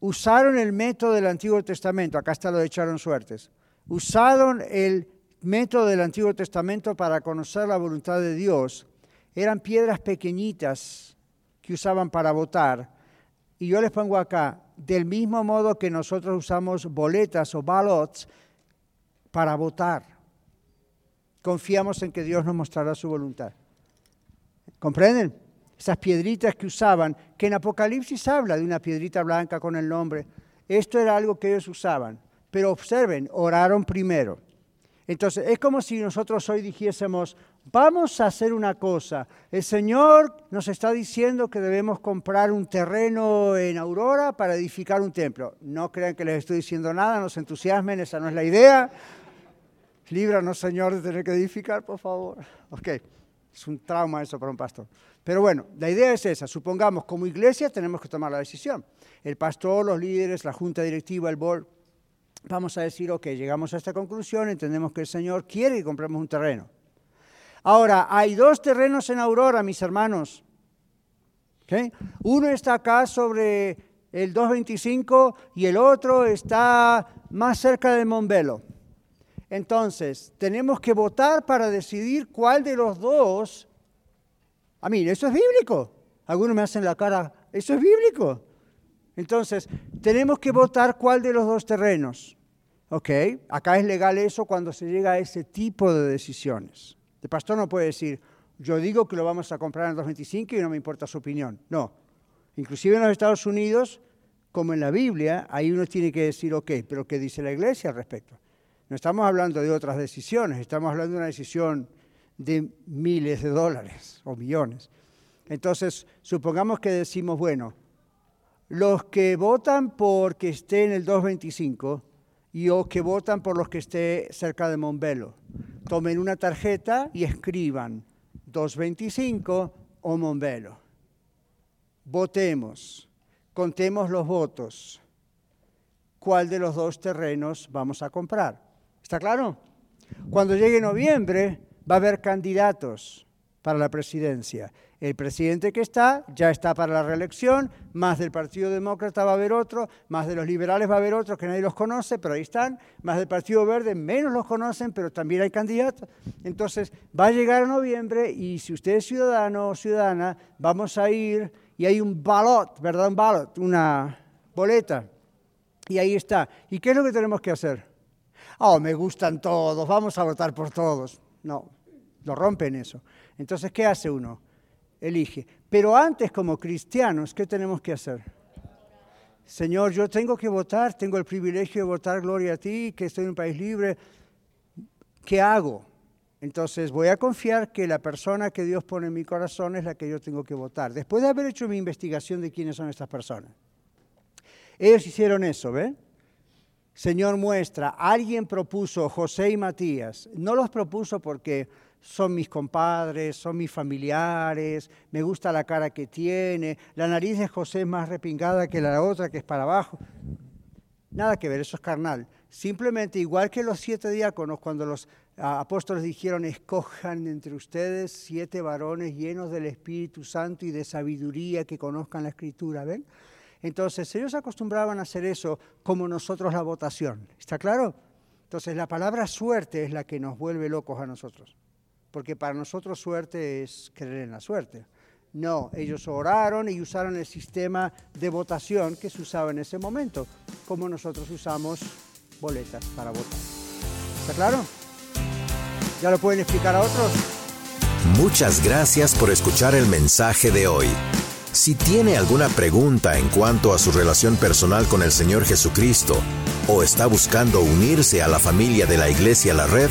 usaron el método del Antiguo Testamento, acá está lo de echaron suertes, usaron el método del Antiguo Testamento para conocer la voluntad de Dios. Eran piedras pequeñitas que usaban para votar. Y yo les pongo acá, del mismo modo que nosotros usamos boletas o ballots para votar. Confiamos en que Dios nos mostrará su voluntad. ¿Comprenden? Esas piedritas que usaban, que en Apocalipsis habla de una piedrita blanca con el nombre. Esto era algo que ellos usaban. Pero observen, oraron primero. Entonces, es como si nosotros hoy dijésemos, vamos a hacer una cosa. El Señor nos está diciendo que debemos comprar un terreno en Aurora para edificar un templo. No crean que les estoy diciendo nada, no se entusiasmen, esa no es la idea. Líbranos, Señor, de tener que edificar, por favor. Ok, es un trauma eso para un pastor. Pero bueno, la idea es esa. Supongamos, como iglesia tenemos que tomar la decisión. El pastor, los líderes, la junta directiva, el board, vamos a decir, ok, llegamos a esta conclusión, entendemos que el Señor quiere que compremos un terreno. Ahora, hay dos terrenos en Aurora, mis hermanos. Uno está acá sobre el 225 y el otro está más cerca de Montbelo. Entonces, tenemos que votar para decidir cuál de los dos. A mí, eso es bíblico. Algunos me hacen la cara, eso es bíblico. Entonces, tenemos que votar cuál de los dos terrenos. ¿Ok? Acá es legal eso cuando se llega a ese tipo de decisiones. El pastor no puede decir, yo digo que lo vamos a comprar en el 225 y no me importa su opinión. No. Inclusive en los Estados Unidos, como en la Biblia, ahí uno tiene que decir, ok, pero ¿qué dice la iglesia al respecto? No estamos hablando de otras decisiones, estamos hablando de una decisión de miles de dólares o millones. Entonces, supongamos que decimos, bueno, los que votan por que esté en el 225 y los que votan por los que esté cerca de Montbelo, tomen una tarjeta y escriban 225 o Montbelo. Votemos, contemos los votos. ¿Cuál de los dos terrenos vamos a comprar? ¿Está claro? Cuando llegue noviembre va a haber candidatos para la presidencia. El presidente que está ya está para la reelección, más del Partido Demócrata va a haber otro, más de los liberales va a haber otro que nadie los conoce, pero ahí están, más del Partido Verde menos los conocen, pero también hay candidatos. Entonces va a llegar a noviembre y si usted es ciudadano o ciudadana, vamos a ir y hay un ballot, ¿verdad? Un ballot, una boleta. Y ahí está. ¿Y qué es lo que tenemos que hacer? Oh, me gustan todos, vamos a votar por todos. No, lo rompen eso. Entonces, ¿qué hace uno? Elige. Pero antes, como cristianos, ¿qué tenemos que hacer? Señor, yo tengo que votar, tengo el privilegio de votar, gloria a ti, que estoy en un país libre. ¿Qué hago? Entonces voy a confiar que la persona que Dios pone en mi corazón es la que yo tengo que votar. Después de haber hecho mi investigación de quiénes son estas personas. Ellos hicieron eso, ¿ven? Señor muestra, alguien propuso José y Matías. No los propuso porque son mis compadres, son mis familiares, me gusta la cara que tiene, la nariz de José es más repingada que la otra, que es para abajo. Nada que ver, eso es carnal. Simplemente, igual que los siete diáconos, cuando los apóstoles dijeron, escojan entre ustedes siete varones llenos del Espíritu Santo y de sabiduría que conozcan la Escritura, ¿ven? Entonces, ellos acostumbraban a hacer eso como nosotros la votación. ¿Está claro? Entonces, la palabra suerte es la que nos vuelve locos a nosotros porque para nosotros suerte es creer en la suerte. No, ellos oraron y usaron el sistema de votación que se usaba en ese momento, como nosotros usamos boletas para votar. ¿Está claro? ¿Ya lo pueden explicar a otros? Muchas gracias por escuchar el mensaje de hoy. Si tiene alguna pregunta en cuanto a su relación personal con el Señor Jesucristo o está buscando unirse a la familia de la Iglesia La Red,